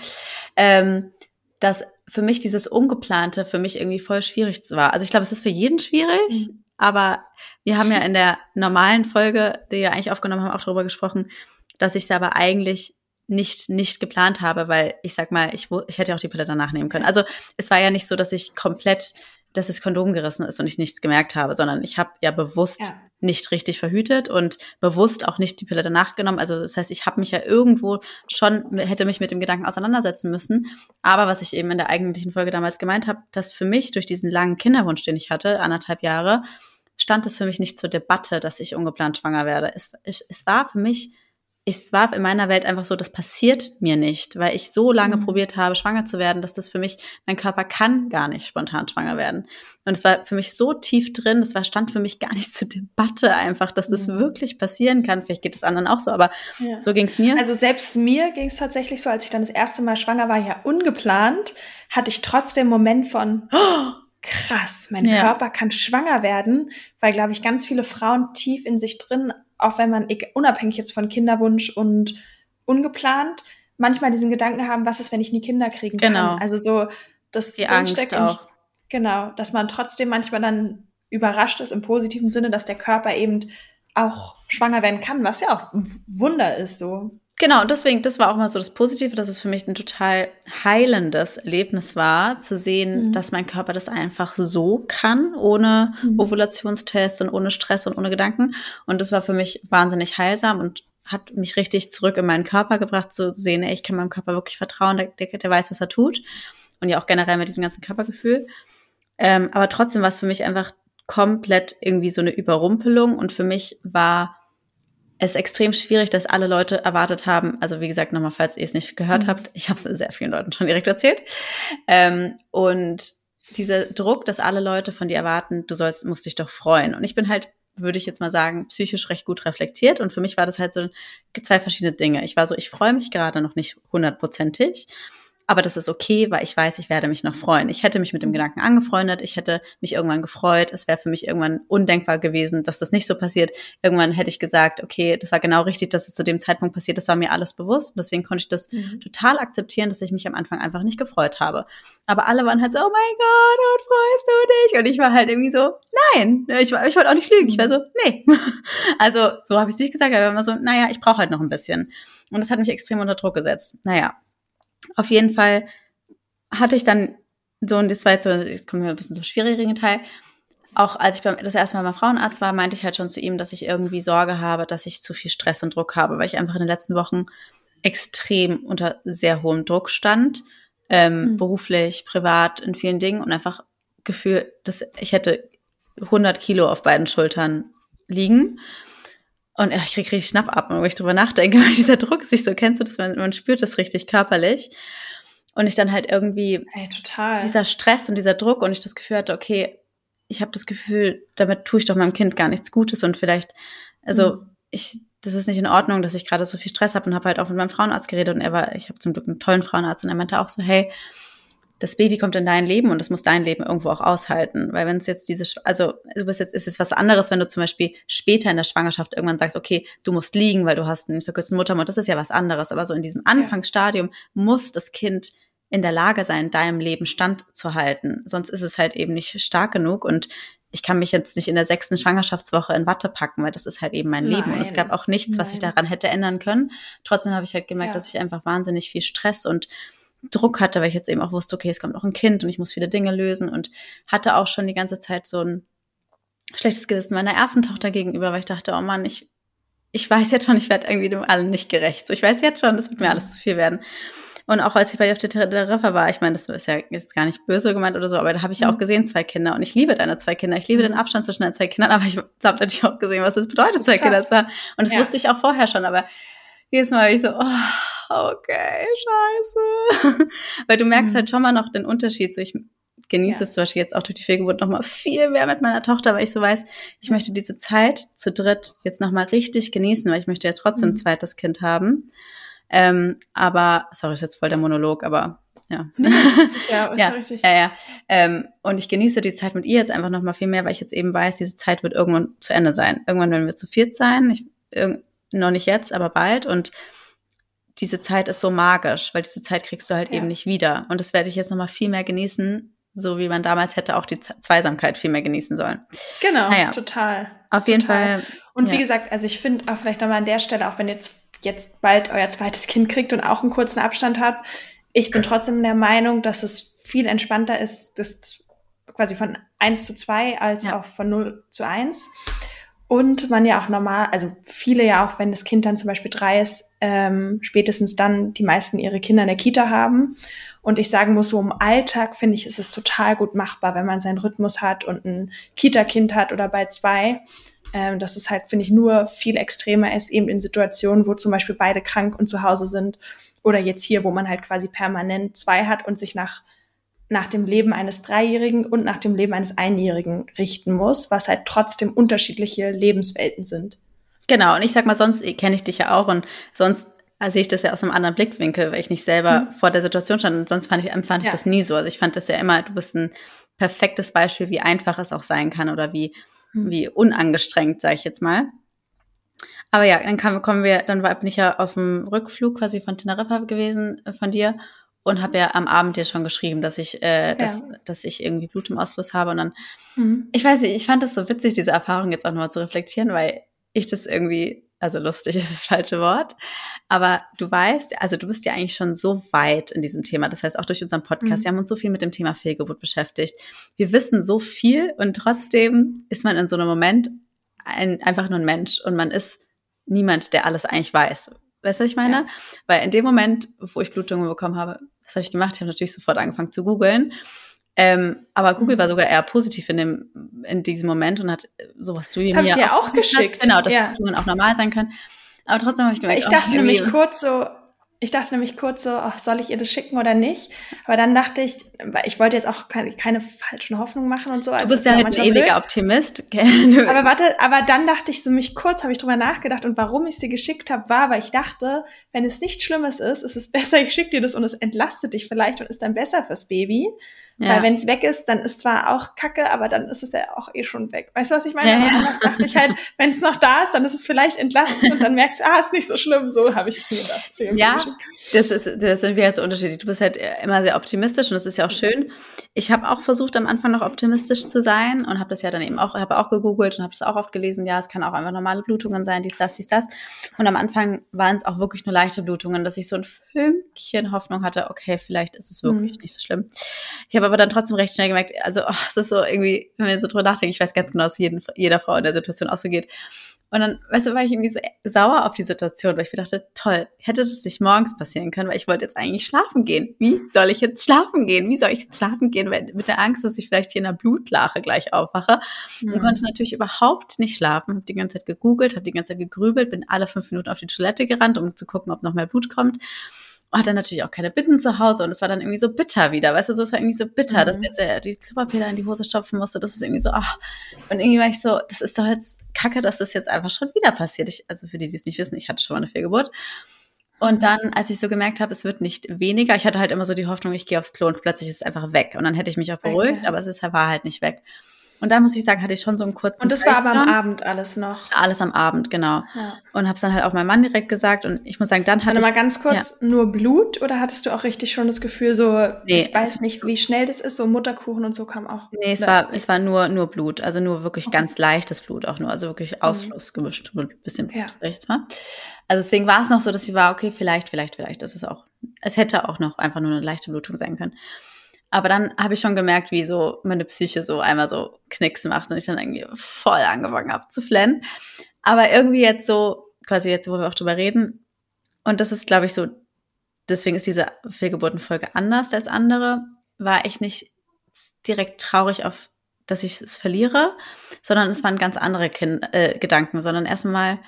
ähm, dass für mich dieses Ungeplante für mich irgendwie voll schwierig war. Also ich glaube, es ist für jeden schwierig, mhm. aber wir haben ja in der normalen Folge, die wir eigentlich aufgenommen haben, auch darüber gesprochen, dass ich es aber eigentlich nicht, nicht geplant habe, weil ich sag mal, ich, ich hätte auch die Pille danach nehmen können. Also es war ja nicht so, dass ich komplett, dass das Kondom gerissen ist und ich nichts gemerkt habe, sondern ich habe ja bewusst ja. nicht richtig verhütet und bewusst auch nicht die Pille danach genommen. Also das heißt, ich habe mich ja irgendwo schon, hätte mich mit dem Gedanken auseinandersetzen müssen. Aber was ich eben in der eigentlichen Folge damals gemeint habe, dass für mich durch diesen langen Kinderwunsch, den ich hatte, anderthalb Jahre, stand es für mich nicht zur Debatte, dass ich ungeplant schwanger werde. Es, es, es war für mich es war in meiner Welt einfach so, das passiert mir nicht, weil ich so lange mhm. probiert habe, schwanger zu werden, dass das für mich, mein Körper kann gar nicht spontan schwanger werden. Und es war für mich so tief drin, das war, stand für mich gar nicht zur Debatte einfach, dass das mhm. wirklich passieren kann. Vielleicht geht es anderen auch so, aber ja. so ging es mir. Also selbst mir ging es tatsächlich so, als ich dann das erste Mal schwanger war, ja ungeplant, hatte ich trotzdem Moment von, oh, krass, mein ja. Körper kann schwanger werden, weil, glaube ich, ganz viele Frauen tief in sich drin auch wenn man unabhängig jetzt von Kinderwunsch und ungeplant manchmal diesen Gedanken haben, was ist, wenn ich nie Kinder kriegen kann. Genau. Also so das Die Angst auch. genau, dass man trotzdem manchmal dann überrascht ist im positiven Sinne, dass der Körper eben auch schwanger werden kann, was ja auch ein Wunder ist so. Genau, und deswegen, das war auch mal so das Positive, dass es für mich ein total heilendes Erlebnis war, zu sehen, mhm. dass mein Körper das einfach so kann, ohne mhm. Ovulationstest und ohne Stress und ohne Gedanken. Und das war für mich wahnsinnig heilsam und hat mich richtig zurück in meinen Körper gebracht, zu sehen, ey, ich kann meinem Körper wirklich vertrauen, der, der, der weiß, was er tut. Und ja auch generell mit diesem ganzen Körpergefühl. Ähm, aber trotzdem war es für mich einfach komplett irgendwie so eine Überrumpelung. Und für mich war es extrem schwierig, dass alle Leute erwartet haben, also wie gesagt, nochmal, falls ihr es nicht gehört mhm. habt, ich habe es sehr vielen Leuten schon direkt erzählt. Ähm, und dieser Druck, dass alle Leute von dir erwarten, du sollst, musst dich doch freuen. Und ich bin halt, würde ich jetzt mal sagen, psychisch recht gut reflektiert. Und für mich war das halt so zwei verschiedene Dinge. Ich war so, ich freue mich gerade noch nicht hundertprozentig. Aber das ist okay, weil ich weiß, ich werde mich noch freuen. Ich hätte mich mit dem Gedanken angefreundet, ich hätte mich irgendwann gefreut. Es wäre für mich irgendwann undenkbar gewesen, dass das nicht so passiert. Irgendwann hätte ich gesagt, okay, das war genau richtig, dass es zu dem Zeitpunkt passiert. Das war mir alles bewusst. Und deswegen konnte ich das mhm. total akzeptieren, dass ich mich am Anfang einfach nicht gefreut habe. Aber alle waren halt so, oh mein Gott, und freust du dich? Und ich war halt irgendwie so, nein, ich, ich wollte auch nicht lügen. Ich war so, nee. Also so habe ich es nicht gesagt, aber immer so, naja, ich brauche halt noch ein bisschen. Und das hat mich extrem unter Druck gesetzt. Naja, auf jeden Fall hatte ich dann so, und das war jetzt so, jetzt kommen wir ein bisschen zum schwierigen Teil. Auch als ich beim, das erste Mal beim Frauenarzt war, meinte ich halt schon zu ihm, dass ich irgendwie Sorge habe, dass ich zu viel Stress und Druck habe, weil ich einfach in den letzten Wochen extrem unter sehr hohem Druck stand, ähm, mhm. beruflich, privat, in vielen Dingen und einfach Gefühl, dass ich hätte 100 Kilo auf beiden Schultern liegen und ich kriege richtig Schnappatmung, wenn ich drüber nachdenke, weil dieser Druck sich so, kennst du das, man, man spürt das richtig körperlich. Und ich dann halt irgendwie, Ey, total. dieser Stress und dieser Druck und ich das Gefühl hatte, okay, ich habe das Gefühl, damit tue ich doch meinem Kind gar nichts Gutes und vielleicht, also mhm. ich, das ist nicht in Ordnung, dass ich gerade so viel Stress habe und habe halt auch mit meinem Frauenarzt geredet und er war, ich habe zum Glück einen tollen Frauenarzt und er meinte auch so, hey, das Baby kommt in dein Leben und es muss dein Leben irgendwo auch aushalten. Weil wenn es jetzt diese, also du bist jetzt, ist es was anderes, wenn du zum Beispiel später in der Schwangerschaft irgendwann sagst, okay, du musst liegen, weil du hast einen verkürzten Muttermund, das ist ja was anderes. Aber so in diesem Anfangsstadium muss das Kind in der Lage sein, deinem Leben standzuhalten. Sonst ist es halt eben nicht stark genug und ich kann mich jetzt nicht in der sechsten Schwangerschaftswoche in Watte packen, weil das ist halt eben mein Nein. Leben. Und es gab auch nichts, was ich daran hätte ändern können. Trotzdem habe ich halt gemerkt, ja. dass ich einfach wahnsinnig viel Stress und Druck hatte, weil ich jetzt eben auch wusste, okay, es kommt noch ein Kind und ich muss viele Dinge lösen und hatte auch schon die ganze Zeit so ein schlechtes Gewissen meiner ersten Tochter gegenüber, weil ich dachte, oh Mann, ich, ich weiß jetzt schon, ich werde irgendwie dem allen nicht gerecht. So, ich weiß jetzt schon, das wird mir alles zu viel werden. Und auch als ich bei ihr auf der Teneriffa war, ich meine, das ist ja jetzt gar nicht böse gemeint oder so, aber da habe ich ja auch mhm. gesehen, zwei Kinder. Und ich liebe deine zwei Kinder. Ich liebe den mhm. Abstand zwischen deinen zwei Kindern, aber ich habe natürlich auch gesehen, was es bedeutet, zwei Kinder zu haben. Und das ja. wusste ich auch vorher schon, aber jedes Mal ich so, oh, okay, scheiße. Weil du merkst mhm. halt schon mal noch den Unterschied. So, ich genieße ja. es zum Beispiel jetzt auch durch die Fehlgeburt noch mal viel mehr mit meiner Tochter, weil ich so weiß, ich möchte diese Zeit zu dritt jetzt noch mal richtig genießen, weil ich möchte ja trotzdem mhm. ein zweites Kind haben. Ähm, aber, sorry, ist jetzt voll der Monolog, aber ja. das ist ja, ist ja, richtig. Ja, ja. Ähm, und ich genieße die Zeit mit ihr jetzt einfach noch mal viel mehr, weil ich jetzt eben weiß, diese Zeit wird irgendwann zu Ende sein. Irgendwann werden wir zu viert sein. Ich, noch nicht jetzt, aber bald. Und diese Zeit ist so magisch, weil diese Zeit kriegst du halt Ja. eben nicht wieder. Und das werde ich jetzt nochmal viel mehr genießen, so wie man damals hätte auch die Zweisamkeit viel mehr genießen sollen. Genau, Naja. total. Auf jeden Total. Fall. Und ja. wie gesagt, also ich finde auch vielleicht nochmal an der Stelle, auch wenn jetzt, jetzt bald euer zweites Kind kriegt und auch einen kurzen Abstand habt, ich bin trotzdem der Meinung, dass es viel entspannter ist, das quasi von 1 zu 2 als Ja. auch von 0 zu 1. Und man ja auch normal, also viele ja auch, wenn das Kind dann zum Beispiel drei ist, ähm, spätestens dann die meisten ihre Kinder in der Kita haben. Und ich sagen muss, so im Alltag finde ich, ist es total gut machbar, wenn man seinen Rhythmus hat und ein Kita-Kind hat oder bei zwei. Ähm, dass es halt, finde ich, nur viel extremer ist, eben in Situationen, wo zum Beispiel beide krank und zu Hause sind. Oder jetzt hier, wo man halt quasi permanent zwei hat und sich nach, nach dem Leben eines Dreijährigen und nach dem Leben eines Einjährigen richten muss, was halt trotzdem unterschiedliche Lebenswelten sind. Genau, und ich sag mal, sonst kenne ich dich ja auch und sonst äh, sehe ich das ja aus einem anderen Blickwinkel, weil ich nicht selber vor der Situation stand und sonst fand ich, empfand ich Ja. das nie so. Also ich fand das ja immer, du bist ein perfektes Beispiel, wie einfach es auch sein kann oder wie, Hm. wie unangestrengt, sage ich jetzt mal. Aber ja, dann kam, kommen wir, dann war, bin ich ja auf dem Rückflug quasi von Teneriffa gewesen äh, von dir und habe ja am Abend dir schon geschrieben, dass ich, äh, dass, dass ich irgendwie Blut im Ausfluss habe und dann Mhm. ich weiß nicht, ich fand das so witzig, diese Erfahrung jetzt auch nochmal zu reflektieren, weil ich das irgendwie, also lustig ist das falsche Wort, aber du weißt, also du bist ja eigentlich schon so weit in diesem Thema. Das heißt, auch durch unseren Podcast, Mhm. wir haben uns so viel mit dem Thema Fehlgeburt beschäftigt. Wir wissen so viel und trotzdem ist man in so einem Moment ein, einfach nur ein Mensch und man ist niemand, der alles eigentlich weiß. Weißt du, was ich meine? Ja. Weil in dem Moment, wo ich Blutungen bekommen habe, was habe ich gemacht? Ich habe natürlich sofort angefangen zu googeln. Ähm, aber Google Mhm. war sogar eher positiv in dem in diesem Moment und hat äh, sowas du Das habe ich dir auch geschickt. Genau, dass Ja. Blutungen auch normal sein können. Aber trotzdem habe ich gemerkt, Ich oh, dachte nämlich irgendwie- kurz so, ich dachte nämlich kurz so, ach, soll ich ihr das schicken oder nicht? Aber dann dachte ich, weil ich wollte jetzt auch keine, keine falschen Hoffnungen machen und so. du also bist ist ja halt ein ewiger blöd. Optimist. Aber warte, aber dann dachte ich so mich kurz, habe ich drüber nachgedacht und warum ich sie geschickt habe, war, weil ich dachte, wenn es nichts Schlimmes ist, ist es besser, ich schicke dir das und es entlastet dich vielleicht und ist dann besser fürs Baby. Ja. Weil wenn es weg ist, dann ist zwar auch Kacke, aber dann ist es ja auch eh schon weg. Weißt du, was ich meine? Ja, aber ja. anders dachte ich halt, wenn es noch da ist, dann ist es vielleicht entlastend und dann merkst du, ah, ist nicht so schlimm. So habe ich es mir gedacht. Ich's Ja. geschickt. Das, ist, das sind wir jetzt unterschiedlich. Du bist halt immer sehr optimistisch und das ist ja auch schön. Ich habe auch versucht, am Anfang noch optimistisch zu sein und habe das ja dann eben auch, habe auch gegoogelt und habe das auch oft gelesen. Ja, es kann auch einfach normale Blutungen sein, dies, das, dies, das. Und am Anfang waren es auch wirklich nur leichte Blutungen, dass ich so ein Fünkchen Hoffnung hatte, okay, vielleicht ist es wirklich Mhm. nicht so schlimm. Ich habe aber dann trotzdem recht schnell gemerkt, also oh, es ist so irgendwie, wenn wir so drüber nachdenken, ich weiß ganz genau, dass jeden, jeder Frau in der Situation auch so geht. Und dann, weißt du, war ich irgendwie so sauer auf die Situation, weil ich mir dachte, toll, hätte das nicht morgens passieren können, weil ich wollte jetzt eigentlich schlafen gehen. Wie soll ich jetzt schlafen gehen? Wie soll ich jetzt schlafen gehen, wenn, mit der Angst, dass ich vielleicht hier in einer Blutlache gleich aufwache? Und Mhm. konnte natürlich überhaupt nicht schlafen. Habe die ganze Zeit gegoogelt, habe die ganze Zeit gegrübelt, bin alle fünf Minuten auf die Toilette gerannt, um zu gucken, ob noch mehr Blut kommt. Und hatte natürlich auch keine Bitten zu Hause und es war dann irgendwie so bitter wieder, weißt du, so, es war irgendwie so bitter, Mhm. dass ich jetzt äh, die Klopapier in die Hose stopfen musste, das ist irgendwie so, ach, und irgendwie war ich so, das ist doch jetzt kacke, dass das jetzt einfach schon wieder passiert. Ich, also für die, die es nicht wissen, ich hatte schon mal eine Fehlgeburt. Und dann, als ich so gemerkt habe, es wird nicht weniger, ich hatte halt immer so die Hoffnung, ich gehe aufs Klo und plötzlich ist es einfach weg. Und dann hätte ich mich auch beruhigt, Okay. aber es ist, war halt nicht weg. Und dann muss ich sagen, hatte ich schon so einen kurzen. Und das war aber am. Abend alles noch. Alles am Abend, genau. Ja. Und habe es dann halt auch meinem Mann direkt gesagt. Und ich muss sagen, dann hatte Warte mal ganz kurz, nur Blut oder hattest du auch richtig schon das Gefühl, so, Nee, ich weiß nicht, wie schnell das ist, so Mutterkuchen und so kam auch. Nee, es Ne. war, es war nur, nur Blut, also nur wirklich Okay. Mhm. ganz leichtes Blut auch nur, also wirklich Ausfluss gemischt, mit ein bisschen Blut, Ja. jetzt mal. Also deswegen war es noch so, dass ich war, okay, vielleicht, vielleicht, vielleicht, das ist auch, es hätte auch noch einfach nur eine leichte Blutung sein können. Aber dann habe ich schon gemerkt, wie so meine Psyche so einmal so Knicks macht und ich dann irgendwie voll angefangen habe zu flennen. Aber irgendwie jetzt so, quasi jetzt, wo wir auch drüber reden, und das ist, glaube ich, so, deswegen ist diese Fehlgeburtenfolge anders als andere, war ich nicht direkt traurig auf, dass ich es verliere, sondern es waren ganz andere kind, äh, Gedanken, sondern erstmal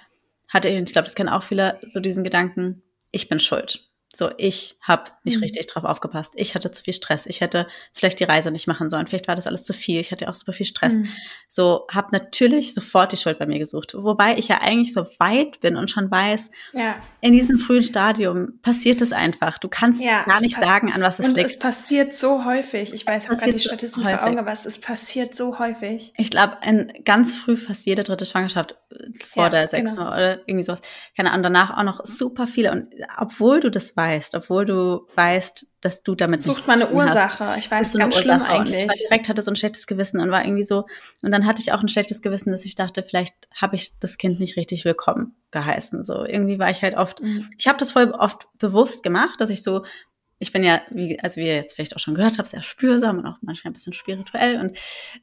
hatte ich, und ich glaube, das kennen auch viele, so diesen Gedanken, ich bin schuld. So, ich habe nicht Mhm. richtig drauf aufgepasst. Ich hatte zu viel Stress. Ich hätte vielleicht die Reise nicht machen sollen. Vielleicht war das alles zu viel. Ich hatte auch super viel Stress. Mhm. So, habe natürlich sofort die Schuld bei mir gesucht. Wobei ich ja eigentlich so weit bin und schon weiß, Ja. in diesem frühen Stadium passiert es einfach. Du kannst Ja, gar nicht sagen, an was es Und liegt. es passiert so häufig. Ich weiß, ich habe gerade die so Statistiken häufig. vor Augen, aber es, passiert so häufig. Ich glaube, in ganz früh fast jede dritte Schwangerschaft äh, vor Ja, der sechsten genau. Oder irgendwie sowas. Keine Ahnung, danach auch noch super viele. Und obwohl du das weißt, obwohl du weißt, dass du damit Sucht zu eine tun hast, Ursache. Ich weiß, eine ganz schlimm Ursache. Und eigentlich. ich war direkt hatte so ein schlechtes Gewissen und war irgendwie so. Und dann hatte ich auch ein schlechtes Gewissen, dass ich dachte, vielleicht habe ich das Kind nicht richtig willkommen geheißen. So irgendwie war ich halt oft Mhm. ich habe das voll oft bewusst gemacht, dass ich so, ich bin ja, wie, also wie ihr jetzt vielleicht auch schon gehört habt, sehr spürsam und auch manchmal ein bisschen spirituell und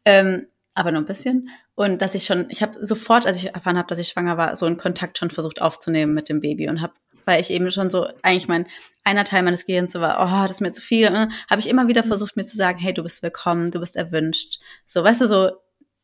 ähm, aber nur ein bisschen. Und dass ich schon, ich habe sofort, als ich erfahren habe, dass ich schwanger war, so einen Kontakt schon versucht aufzunehmen mit dem Baby und habe, weil ich eben schon so, eigentlich mein, einer Teil meines Gehirns so war, oh, das ist mir zu viel, äh, habe ich immer wieder versucht, mir zu sagen, hey, du bist willkommen, du bist erwünscht. So, weißt du, so,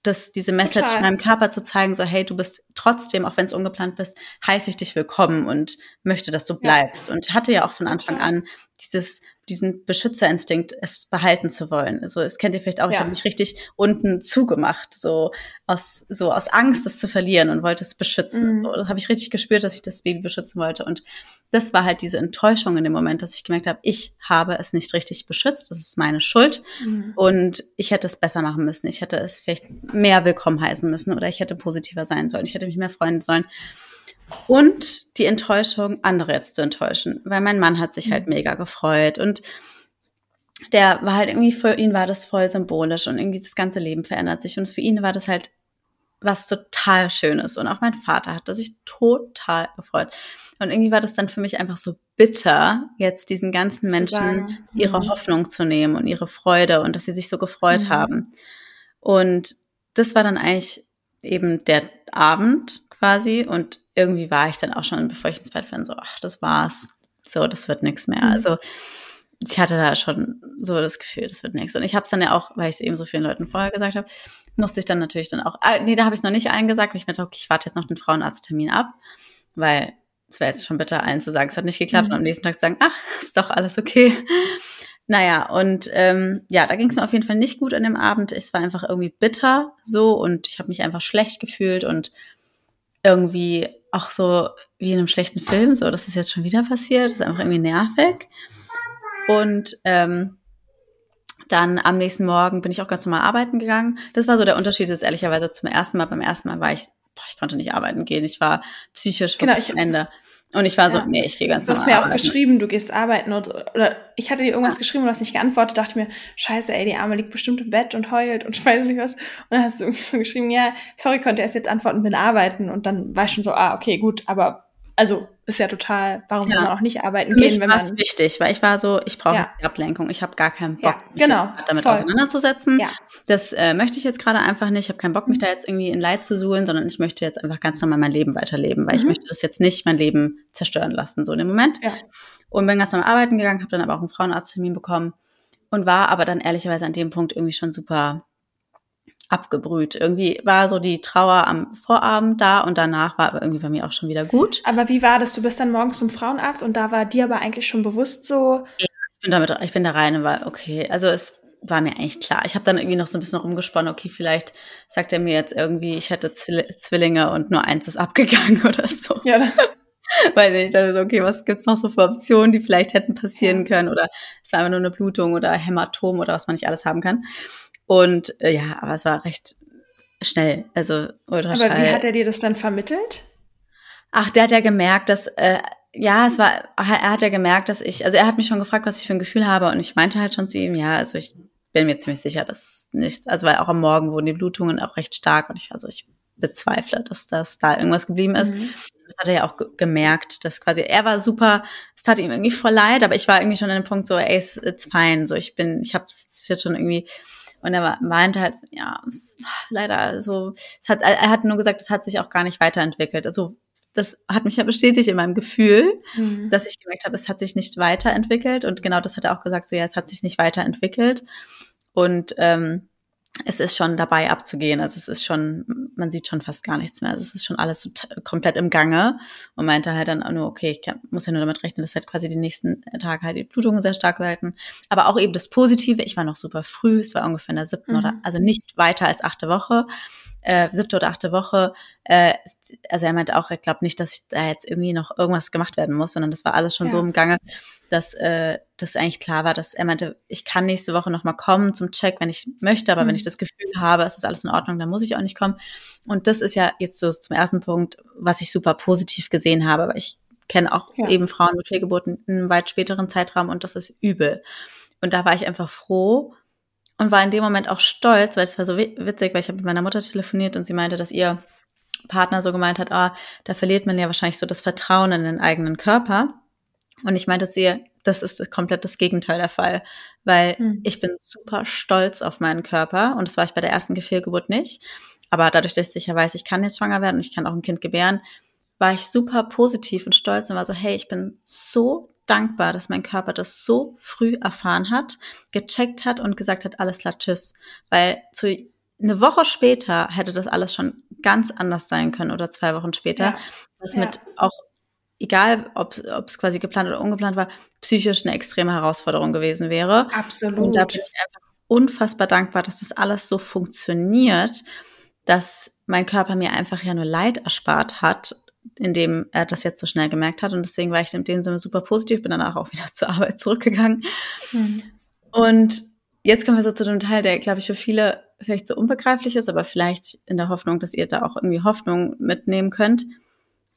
dass diese Message Total. meinem Körper zu zeigen, so, hey, du bist trotzdem, auch wenn es ungeplant bist, heiße ich dich willkommen und möchte, dass du bleibst. Und hatte ja auch von Anfang an dieses, diesen Beschützerinstinkt, es behalten zu wollen. Also, es kennt ihr vielleicht auch, ich Ja. habe mich richtig unten zugemacht, so aus, so aus Angst, das zu verlieren und wollte es beschützen. Mhm. So, das habe ich richtig gespürt, dass ich das Baby beschützen wollte. Und das war halt diese Enttäuschung in dem Moment, dass ich gemerkt habe, ich habe es nicht richtig beschützt, das ist meine Schuld. Mhm. Und ich hätte es besser machen müssen. Ich hätte es vielleicht mehr willkommen heißen müssen oder ich hätte positiver sein sollen. Ich hätte mich mehr freuen sollen. Und die Enttäuschung, andere jetzt zu enttäuschen, weil mein Mann hat sich halt mega gefreut und der war halt irgendwie, für ihn war das voll symbolisch und irgendwie das ganze Leben verändert sich und für ihn war das halt was total Schönes und auch mein Vater hatte sich total gefreut und irgendwie war das dann für mich einfach so bitter, jetzt diesen ganzen Menschen sagen, ihre mhm. Hoffnung zu nehmen und ihre Freude und dass sie sich so gefreut Mhm. haben. Und das war dann eigentlich eben der Abend quasi und irgendwie war ich dann auch schon, bevor ich ins Bett bin, so, ach, das war's. So, das wird nichts mehr. Mhm. Also ich hatte da schon so das Gefühl, das wird nichts. Und ich habe es dann ja auch, weil ich es eben so vielen Leuten vorher gesagt habe, musste ich dann natürlich dann auch, ah, nee, da habe ich es noch nicht allen gesagt, weil ich mir dachte, okay, ich warte jetzt noch den Frauenarzttermin ab, weil es wäre jetzt schon bitter, allen zu sagen, es hat nicht geklappt Mhm. und am nächsten Tag zu sagen, ach, ist doch alles okay. Naja, und ähm, ja, da ging es mir auf jeden Fall nicht gut an dem Abend. Es war einfach irgendwie bitter so und ich habe mich einfach schlecht gefühlt und irgendwie auch so wie in einem schlechten Film, so, das ist jetzt schon wieder passiert, das ist einfach irgendwie nervig. Und ähm, dann am nächsten Morgen bin ich auch ganz normal arbeiten gegangen. Das war so der Unterschied jetzt ehrlicherweise zum ersten Mal. Beim ersten Mal war ich, boah, ich konnte nicht arbeiten gehen. Ich war psychisch Genau, ich- am Ende. Und ich war so, Ja. nee, ich gehe ganz Du hast normal mir auch arbeiten. geschrieben, du gehst arbeiten und, oder ich hatte dir irgendwas geschrieben und du hast nicht geantwortet, dachte mir, scheiße, ey, die Arme liegt bestimmt im Bett und heult und ich weiß nicht was. Und dann hast du irgendwie so geschrieben, ja, sorry, konnte erst jetzt antworten, bin arbeiten. Und dann war ich schon so, ah, okay, gut, aber also ist ja total, warum Ja. soll man auch nicht arbeiten gehen, wenn man. es wichtig, weil ich war so, ich brauche Ja. die Ablenkung. Ich habe gar keinen Bock, Ja, mich genau, damit voll. auseinanderzusetzen. Ja. Das äh, möchte ich jetzt gerade einfach nicht. Ich habe keinen Bock, mich Mhm. da jetzt irgendwie in Leid zu suhlen, sondern ich möchte jetzt einfach ganz normal mein Leben weiterleben, weil ich Mhm. möchte das jetzt nicht mein Leben zerstören lassen, so in dem Moment. Ja. Und bin ganz normal arbeiten gegangen, habe dann aber auch einen Frauenarzttermin bekommen und war aber dann ehrlicherweise an dem Punkt irgendwie schon super abgebrüht. Irgendwie war so die Trauer am Vorabend da und danach war aber irgendwie bei mir auch schon wieder gut. Aber wie war das? Du bist dann morgens zum Frauenarzt und da war dir aber eigentlich schon bewusst so, Ich bin damit, ich bin da rein und war okay. Also es war mir eigentlich klar. Ich habe dann irgendwie noch so ein bisschen rumgesponnen, okay, vielleicht sagt er mir jetzt irgendwie, ich hätte Zwill Zwillinge und nur eins ist abgegangen oder so. ja, Weiß nicht, ich dachte so, okay, was gibt's noch so für Optionen, die vielleicht hätten passieren können oder es war einfach nur eine Blutung oder Hämatom oder was man nicht alles haben kann. Und äh, ja, aber es war recht schnell, also Ultraschall. aber wie hat er dir das dann vermittelt? Ach, der hat ja gemerkt, dass, äh, ja, es war, er hat ja gemerkt, dass ich, also er hat mich schon gefragt, was ich für ein Gefühl habe und ich meinte halt schon zu ihm, ja, also ich bin mir ziemlich sicher, dass nicht, also weil auch am Morgen wurden die Blutungen auch recht stark und ich, also ich bezweifle, dass das da irgendwas geblieben ist. Mhm. Das hat er ja auch ge gemerkt, dass quasi, er war super, es tat ihm irgendwie voll leid, aber ich war irgendwie schon an dem Punkt so, ey, it's, it's fine, so ich bin, ich habe es jetzt schon irgendwie, und er war- meinte halt, ja, leider so, es hat, er hat nur gesagt, es hat sich auch gar nicht weiterentwickelt. Also das hat mich ja bestätigt in meinem Gefühl, Mhm. dass ich gemerkt habe, es hat sich nicht weiterentwickelt. Und genau das hat er auch gesagt, so ja, es hat sich nicht weiterentwickelt. Und ähm, es ist schon dabei abzugehen. Also es ist schon, man sieht schon fast gar nichts mehr. Also es ist schon alles so komplett im Gange und meinte halt dann nur, okay, ich muss ja nur damit rechnen, dass halt quasi die nächsten Tage halt die Blutungen sehr stark werden. Aber auch eben das Positive, ich war noch super früh, es war ungefähr in der siebten mhm. oder, also nicht weiter als achte Woche äh, siebte oder achte Woche. Äh, also er meinte auch, er glaubt nicht, dass da jetzt irgendwie noch irgendwas gemacht werden muss, sondern das war alles schon ja. so im Gange, dass äh, das eigentlich klar war, dass er meinte, ich kann nächste Woche nochmal kommen zum Check, wenn ich möchte, aber mhm. wenn ich das Gefühl habe, es ist alles in Ordnung, dann muss ich auch nicht kommen. Und das ist ja jetzt so zum ersten Punkt, was ich super positiv gesehen habe, aber ich kenne auch ja. eben Frauen mit Fehlgeburten in einem weit späteren Zeitraum und das ist übel. Und da war ich einfach froh, und war in dem Moment auch stolz, weil es war so witzig, weil ich habe mit meiner Mutter telefoniert und sie meinte, dass ihr Partner so gemeint hat, ah, da verliert man ja wahrscheinlich so das Vertrauen in den eigenen Körper. Und ich meinte zu ihr, das ist komplett das Gegenteil der Fall, weil mhm. ich bin super stolz auf meinen Körper und das war ich bei der ersten Fehlgeburt nicht. Aber dadurch, dass ich ja weiß, ich kann jetzt schwanger werden und ich kann auch ein Kind gebären, war ich super positiv und stolz und war so, hey, ich bin so dankbar, dass mein Körper das so früh erfahren hat, gecheckt hat und gesagt hat, alles klar, tschüss. Weil zu, eine Woche später hätte das alles schon ganz anders sein können oder zwei Wochen später. Ja. Was ja. mit auch, egal ob es quasi geplant oder ungeplant war, psychisch eine extreme Herausforderung gewesen wäre. Absolut. Und da bin ich einfach unfassbar dankbar, dass das alles so funktioniert, dass mein Körper mir einfach ja nur Leid erspart hat in dem er das jetzt so schnell gemerkt hat. Und deswegen war ich in dem Sinne super positiv, bin danach auch wieder zur Arbeit zurückgegangen. Mhm. Und jetzt kommen wir so zu dem Teil, der, glaube ich, für viele vielleicht so unbegreiflich ist, aber vielleicht in der Hoffnung, dass ihr da auch irgendwie Hoffnung mitnehmen könnt,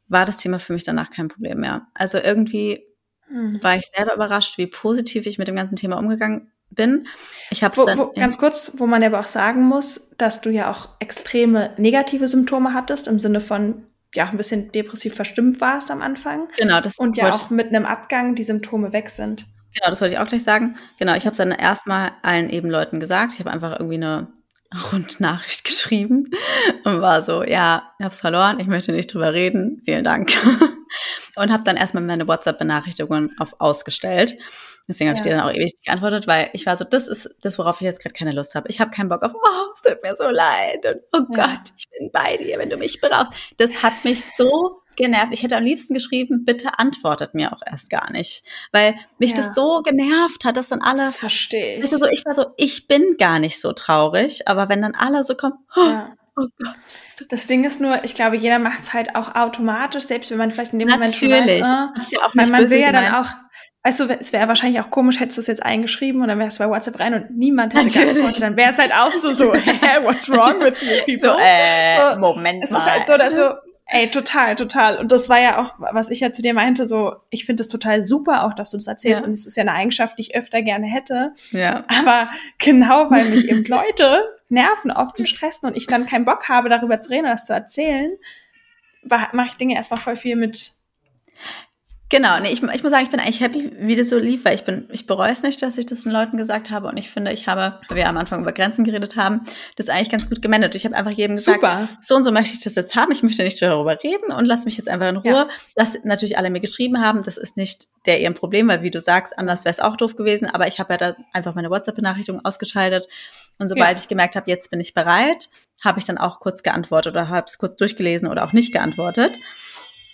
war das Thema für mich danach kein Problem mehr. Also irgendwie mhm. war ich selber überrascht, wie positiv ich mit dem ganzen Thema umgegangen bin. Ich habe dann wo, ganz kurz, wo man aber auch sagen muss, dass du ja auch extreme negative Symptome hattest im Sinne von ja ein bisschen depressiv verstimmt warst am Anfang. Genau, das und ja auch mit einem Abgang die Symptome weg sind. Genau, das wollte ich auch gleich sagen. Genau, ich habe es dann erstmal allen eben Leuten gesagt. Ich habe einfach irgendwie eine Rundnachricht geschrieben und war so, ja, ich habe es verloren, ich möchte nicht drüber reden, vielen Dank. und habe dann erstmal meine WhatsApp-Benachrichtigungen auf ausgestellt. Deswegen habe ja. ich dir dann auch ewig geantwortet, weil ich war so, das ist das, worauf ich jetzt gerade keine Lust habe. Ich habe keinen Bock auf, oh, es tut mir so leid und oh ja. Gott, ich bin bei dir, wenn du mich brauchst. Das hat mich so genervt. Ich hätte am liebsten geschrieben, bitte antwortet mir auch erst gar nicht, weil mich ja. das so genervt hat, dass dann alle. Das verstehe ich. So, ich war so, ich bin gar nicht so traurig, aber wenn dann alle so kommen, oh, oh Gott. Das Ding ist nur, ich glaube, jeder macht es halt auch automatisch, selbst wenn man vielleicht in dem Natürlich. Moment Natürlich. Weiß, äh, ja auch nicht man will ja dann auch Weißt du, es wäre wahrscheinlich auch komisch, hättest du es jetzt eingeschrieben und dann wärst du bei WhatsApp rein und niemand hätte Natürlich. geantwortet. Dann wäre es halt auch so, so, hä, what's wrong with you people? So, äh, so, Moment es mal. Es ist halt so, dass so, ey, total, total. Und das war ja auch, was ich ja zu dir meinte, so, ich finde es total super auch, dass du das erzählst. Ja. Und es ist ja eine Eigenschaft, die ich öfter gerne hätte. Ja. Aber genau, weil mich eben Leute nerven oft und stressen und ich dann keinen Bock habe, darüber zu reden oder das zu erzählen, mache ich Dinge erstmal voll viel mit Genau, nee, ich, ich muss sagen, ich bin eigentlich happy, wie das so lief, weil ich bin, ich bereue es nicht, dass ich das den Leuten gesagt habe und ich finde, ich habe, weil wir am Anfang über Grenzen geredet haben, das eigentlich ganz gut gemanagt. Ich habe einfach jedem gesagt, Super. so und so möchte ich das jetzt haben, ich möchte nicht darüber reden und lass mich jetzt einfach in Ruhe. Ja. Lass natürlich alle mir geschrieben haben, das ist nicht der ihr Problem, weil wie du sagst, anders wäre es auch doof gewesen, aber ich habe ja da einfach meine WhatsApp-Benachrichtigung ausgeschaltet und sobald ja. ich gemerkt habe, jetzt bin ich bereit, habe ich dann auch kurz geantwortet oder habe es kurz durchgelesen oder auch nicht geantwortet.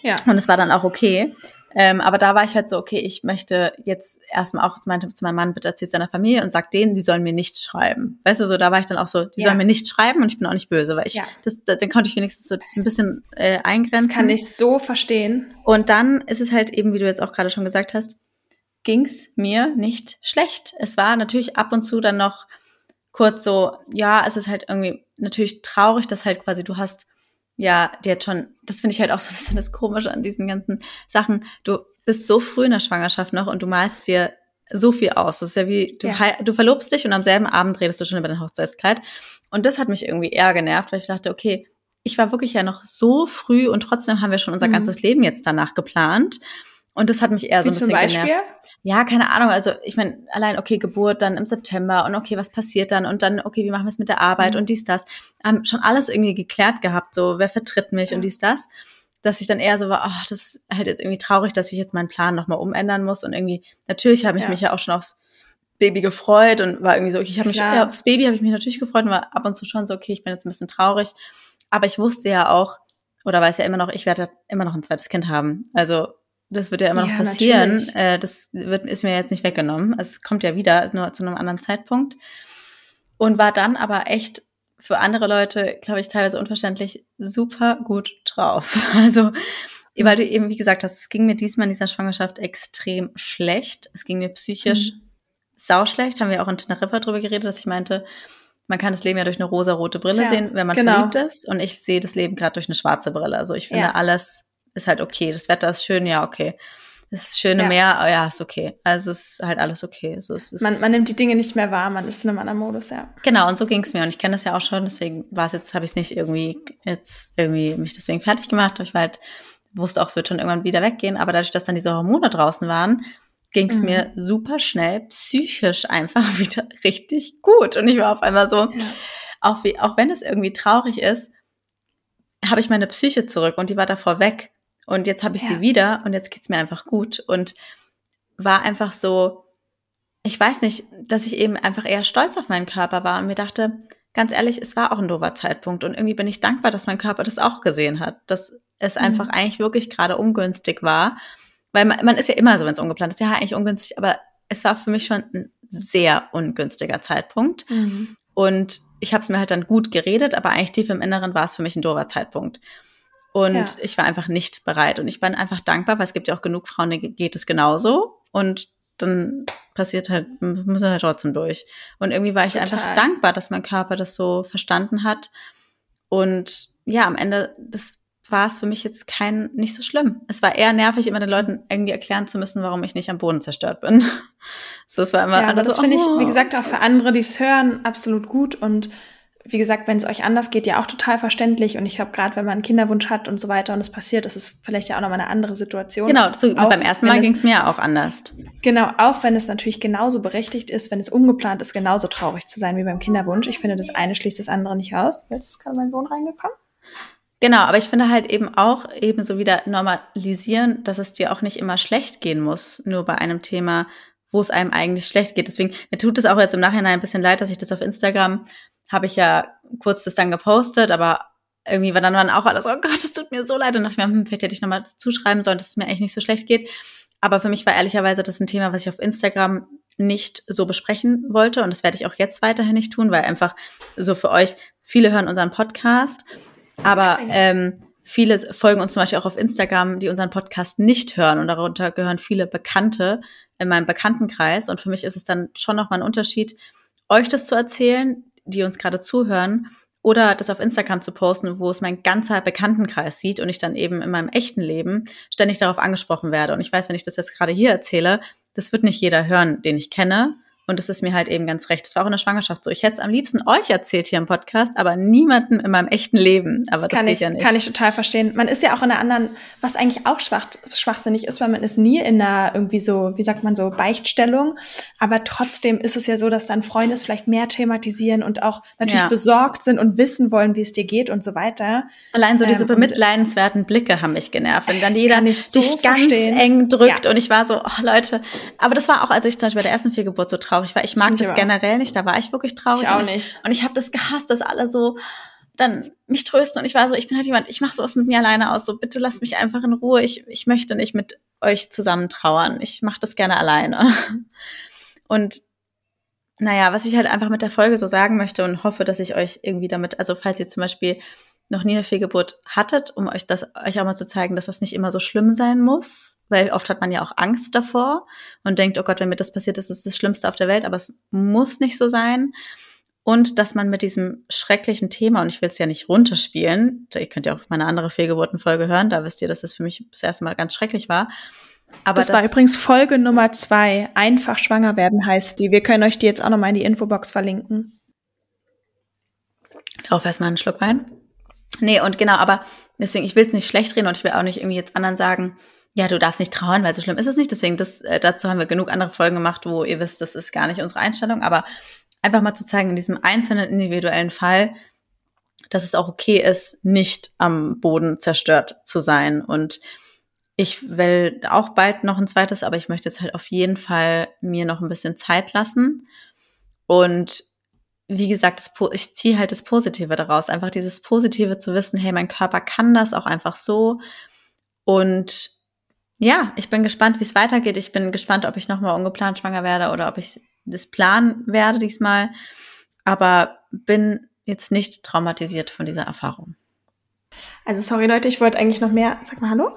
Ja. Und es war dann auch okay. Ähm, aber da war ich halt so, okay, ich möchte jetzt erstmal auch, meinte zu meinem Mann, bitte erzähl seiner Familie und sag denen, die sollen mir nicht schreiben. Weißt du, so, da war ich dann auch so, die ja. sollen mir nicht schreiben und ich bin auch nicht böse, weil ich, ja. das, dann konnte ich wenigstens so das ein bisschen äh, eingrenzen. Das kann ich so verstehen. Und dann ist es halt eben, wie du jetzt auch gerade schon gesagt hast, ging's mir nicht schlecht. Es war natürlich ab und zu dann noch kurz so, ja, es ist halt irgendwie natürlich traurig, dass halt quasi du hast ja, die hat schon, das finde ich halt auch so ein bisschen das Komische an diesen ganzen Sachen. Du bist so früh in der Schwangerschaft noch und du malst dir so viel aus. Das ist ja wie, du, ja. du verlobst dich und am selben Abend redest du schon über dein Hochzeitskleid. Und das hat mich irgendwie eher genervt, weil ich dachte, okay, ich war wirklich ja noch so früh und trotzdem haben wir schon unser mhm. ganzes Leben jetzt danach geplant. Und das hat mich eher so ein bisschen zum Beispiel? genervt. Ja, keine Ahnung. Also ich meine, allein okay, Geburt dann im September und okay, was passiert dann und dann okay, wie machen wir es mit der Arbeit mhm. und dies das. Haben schon alles irgendwie geklärt gehabt, so wer vertritt mich ja. und dies das, dass ich dann eher so war, ach, das ist halt jetzt irgendwie traurig, dass ich jetzt meinen Plan nochmal umändern muss und irgendwie natürlich habe ich ja. mich ja auch schon aufs Baby gefreut und war irgendwie so, okay, ich habe mich ja, aufs Baby habe ich mich natürlich gefreut und war ab und zu schon so, okay, ich bin jetzt ein bisschen traurig. Aber ich wusste ja auch, oder weiß ja immer noch, ich werde immer noch ein zweites Kind haben. Also das wird ja immer noch Ja, passieren. Äh, das wird, ist mir jetzt nicht weggenommen. Es kommt ja wieder, nur zu einem anderen Zeitpunkt. Und war dann aber echt für andere Leute, glaube ich, teilweise unverständlich super gut drauf. Also, weil du eben, wie gesagt hast, es ging mir diesmal in dieser Schwangerschaft extrem schlecht. Es ging mir psychisch sauschlecht. Haben wir auch in Teneriffa drüber geredet, dass ich meinte, man kann das Leben ja durch eine rosa-rote Brille Ja, sehen, wenn man genau. verliebt ist. Und ich sehe das Leben gerade durch eine schwarze Brille. Also ich finde, Ja. alles ist halt okay. Das Wetter ist schön, ja, okay. Das schöne Ja. Meer, oh, ja, ist okay. Also es ist halt alles okay. So, es ist Man, man nimmt die Dinge nicht mehr wahr, man ist in einem anderen Modus, ja. Genau, und so ging es mir. Und ich kenne das ja auch schon, deswegen war es jetzt, habe ich es nicht irgendwie jetzt irgendwie mich deswegen fertig gemacht. Ich war halt, wusste auch, es wird schon irgendwann wieder weggehen, aber dadurch, dass dann diese Hormone draußen waren, ging es Mhm. mir super schnell psychisch einfach wieder richtig gut. Und ich war auf einmal so, auch, wie, auch wenn es irgendwie traurig ist, habe ich meine Psyche zurück und die war davor weg. Und jetzt habe ich Ja. sie wieder und jetzt geht's mir einfach gut. Und war einfach so, ich weiß nicht, dass ich eben einfach eher stolz auf meinen Körper war und mir dachte, ganz ehrlich, es war auch ein doofer Zeitpunkt. Und irgendwie bin ich dankbar, dass mein Körper das auch gesehen hat, dass es einfach eigentlich wirklich gerade ungünstig war. Weil man, man ist ja immer so, wenn es ungeplant ist, ja eigentlich ungünstig, aber es war für mich schon ein sehr ungünstiger Zeitpunkt. Und ich habe es mir halt dann gut geredet, aber eigentlich tief im Inneren war es für mich ein doofer Zeitpunkt. Und Ja. ich war einfach nicht bereit. Und ich bin einfach dankbar, weil es gibt ja auch genug Frauen, denen geht es genauso. Und dann passiert halt, müssen halt trotzdem durch. Und irgendwie war ich Total. einfach dankbar, dass mein Körper das so verstanden hat. Und ja, am Ende, das war es für mich jetzt kein, nicht so schlimm. Es war eher nervig, immer den Leuten irgendwie erklären zu müssen, warum ich nicht am Boden zerstört bin. So, es war immer Ja, aber das so, finde ich, oh. wie gesagt, auch für andere, die es hören, absolut gut. Und wie gesagt, wenn es euch anders geht, ja auch total verständlich. Und ich glaube, gerade wenn man einen Kinderwunsch hat und so weiter und es passiert, ist es vielleicht ja auch nochmal eine andere Situation. Genau, so, Auch beim ersten Mal ging es mir ja auch anders. Genau, auch wenn es natürlich genauso berechtigt ist, wenn es ungeplant ist, genauso traurig zu sein wie beim Kinderwunsch. Ich finde, das eine schließt das andere nicht aus. Jetzt ist gerade mein Sohn reingekommen. Genau, aber ich finde halt eben auch ebenso wieder normalisieren, dass es dir auch nicht immer schlecht gehen muss, nur bei einem Thema, wo es einem eigentlich schlecht geht. Deswegen, mir tut es auch jetzt im Nachhinein ein bisschen leid, dass ich das auf Instagram, habe ich ja kurz das dann gepostet, aber irgendwie war dann waren auch alles, oh Gott, es tut mir so leid. Und dachte ich mir, hm, vielleicht hätte ich nochmal zuschreiben sollen, dass es mir eigentlich nicht so schlecht geht. Aber für mich war ehrlicherweise das ein Thema, was ich auf Instagram nicht so besprechen wollte. Und das werde ich auch jetzt weiterhin nicht tun, weil einfach so für euch, viele hören unseren Podcast, aber ähm, viele folgen uns zum Beispiel auch auf Instagram, die unseren Podcast nicht hören. Und darunter gehören viele Bekannte in meinem Bekanntenkreis. Und für mich ist es dann schon nochmal ein Unterschied, euch das zu erzählen, die uns gerade zuhören, oder das auf Instagram zu posten, wo es mein ganzer Bekanntenkreis sieht und ich dann eben in meinem echten Leben ständig darauf angesprochen werde. Und ich weiß, wenn ich das jetzt gerade hier erzähle, das wird nicht jeder hören, den ich kenne. Und das ist mir halt eben ganz recht. Das war auch in der Schwangerschaft so. Ich hätte es am liebsten euch erzählt hier im Podcast, aber niemandem in meinem echten Leben. Aber das, kann geht ich, ja nicht. Kann ich total verstehen. Man ist ja auch in einer anderen, was eigentlich auch schwach, schwachsinnig ist, weil man ist nie in einer irgendwie so, wie sagt man so, Beichtstellung. Aber trotzdem ist es ja so, dass dann Freunde es vielleicht mehr thematisieren und auch natürlich Ja. besorgt sind und wissen wollen, wie es dir geht und so weiter. Allein so diese Ähm, bemitleidenswerten Blicke haben mich genervt. Wenn dann Das jeder so dich ganz verstehen. eng drückt Ja. und ich war so, oh Leute. Aber das war auch, als ich zum Beispiel bei der ersten Fehlgeburt so traurig war. Ich Das mag das auch. generell nicht. Da war ich wirklich traurig. Ich auch und nicht. Und ich habe das gehasst, dass alle so dann mich trösten und ich war so, ich bin halt jemand, ich mache sowas mit mir alleine aus. So bitte lasst mich einfach in Ruhe. Ich, ich möchte nicht mit euch zusammen trauern. Ich mache das gerne alleine. Und naja, was ich halt einfach mit der Folge so sagen möchte und hoffe, dass ich euch irgendwie damit, also falls ihr zum Beispiel noch nie eine Fehlgeburt hattet, um euch das euch auch mal zu zeigen, dass das nicht immer so schlimm sein muss, weil oft hat man ja auch Angst davor und denkt, oh Gott, wenn mir das passiert ist, ist es das Schlimmste auf der Welt, aber es muss nicht so sein. Und dass man mit diesem schrecklichen Thema, und ich will es ja nicht runterspielen, ihr könnt ja auch meine andere Fehlgeburtenfolge hören, da wisst ihr, dass das für mich das erste Mal ganz schrecklich war. Aber das war übrigens Folge Nummer zwei. Einfach schwanger werden heißt die. Wir können euch die jetzt auch nochmal in die Infobox verlinken. Darauf erstmal einen Schluck Wein. Nee, und genau, aber deswegen, ich will es nicht schlecht reden und ich will auch nicht irgendwie jetzt anderen sagen, ja, du darfst nicht trauern, weil so schlimm ist es nicht. Deswegen, das, äh, dazu haben wir genug andere Folgen gemacht, wo ihr wisst, das ist gar nicht unsere Einstellung. Aber einfach mal zu zeigen, in diesem einzelnen individuellen Fall, dass es auch okay ist, nicht am Boden zerstört zu sein. Und ich will auch bald noch ein zweites, aber ich möchte jetzt halt auf jeden Fall mir noch ein bisschen Zeit lassen. Und wie gesagt, das, ich ziehe halt das Positive daraus. Einfach dieses Positive zu wissen, hey, mein Körper kann das auch einfach so. Und ja, ich bin gespannt, wie es weitergeht. Ich bin gespannt, ob ich nochmal ungeplant schwanger werde oder ob ich das planen werde diesmal. Aber bin jetzt nicht traumatisiert von dieser Erfahrung. Also sorry Leute, ich wollte eigentlich noch mehr. Sag mal Hallo.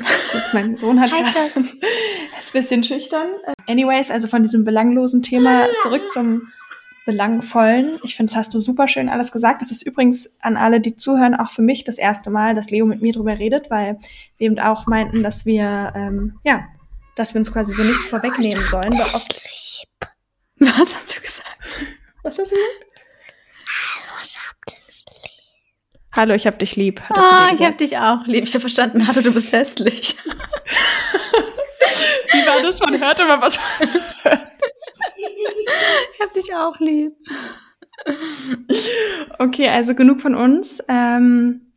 Hallo. Gut, mein Sohn hat Hi, ist ein bisschen schüchtern. Anyways, also von diesem belanglosen Thema zurück zum belangvollen. Ich finde, das hast du super schön alles gesagt. Das ist übrigens an alle, die zuhören, auch für mich das erste Mal, dass Leo mit mir drüber redet, weil wir eben auch meinten, dass wir, ähm, ja, dass wir uns quasi so nichts vorwegnehmen sollen. Oft... Lieb. Was hast du gesagt? Was hast du gesagt? Hallo, ich hab dich lieb. Hallo, ich hab dich lieb. Ah, oh, ich hab dich auch lieb. Ich habe verstanden, hallo, du bist hässlich. Wie war das? Man hörte mal was. ich hab dich auch lieb. Okay, also genug von uns. Ähm,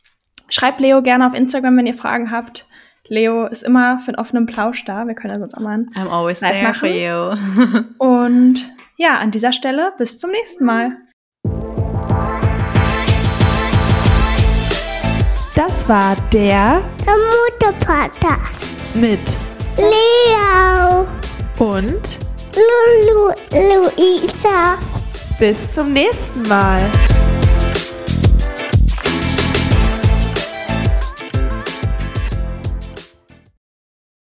schreibt Leo gerne auf Instagram, wenn ihr Fragen habt. Leo ist immer für einen offenen Plausch da. Wir können ja sonst auch mal I'm always there machen. for you. Und ja, an dieser Stelle bis zum nächsten Mal. Das war der, der Mutter-Podcast mit Leo und Lulu Luisa. Bis zum nächsten Mal.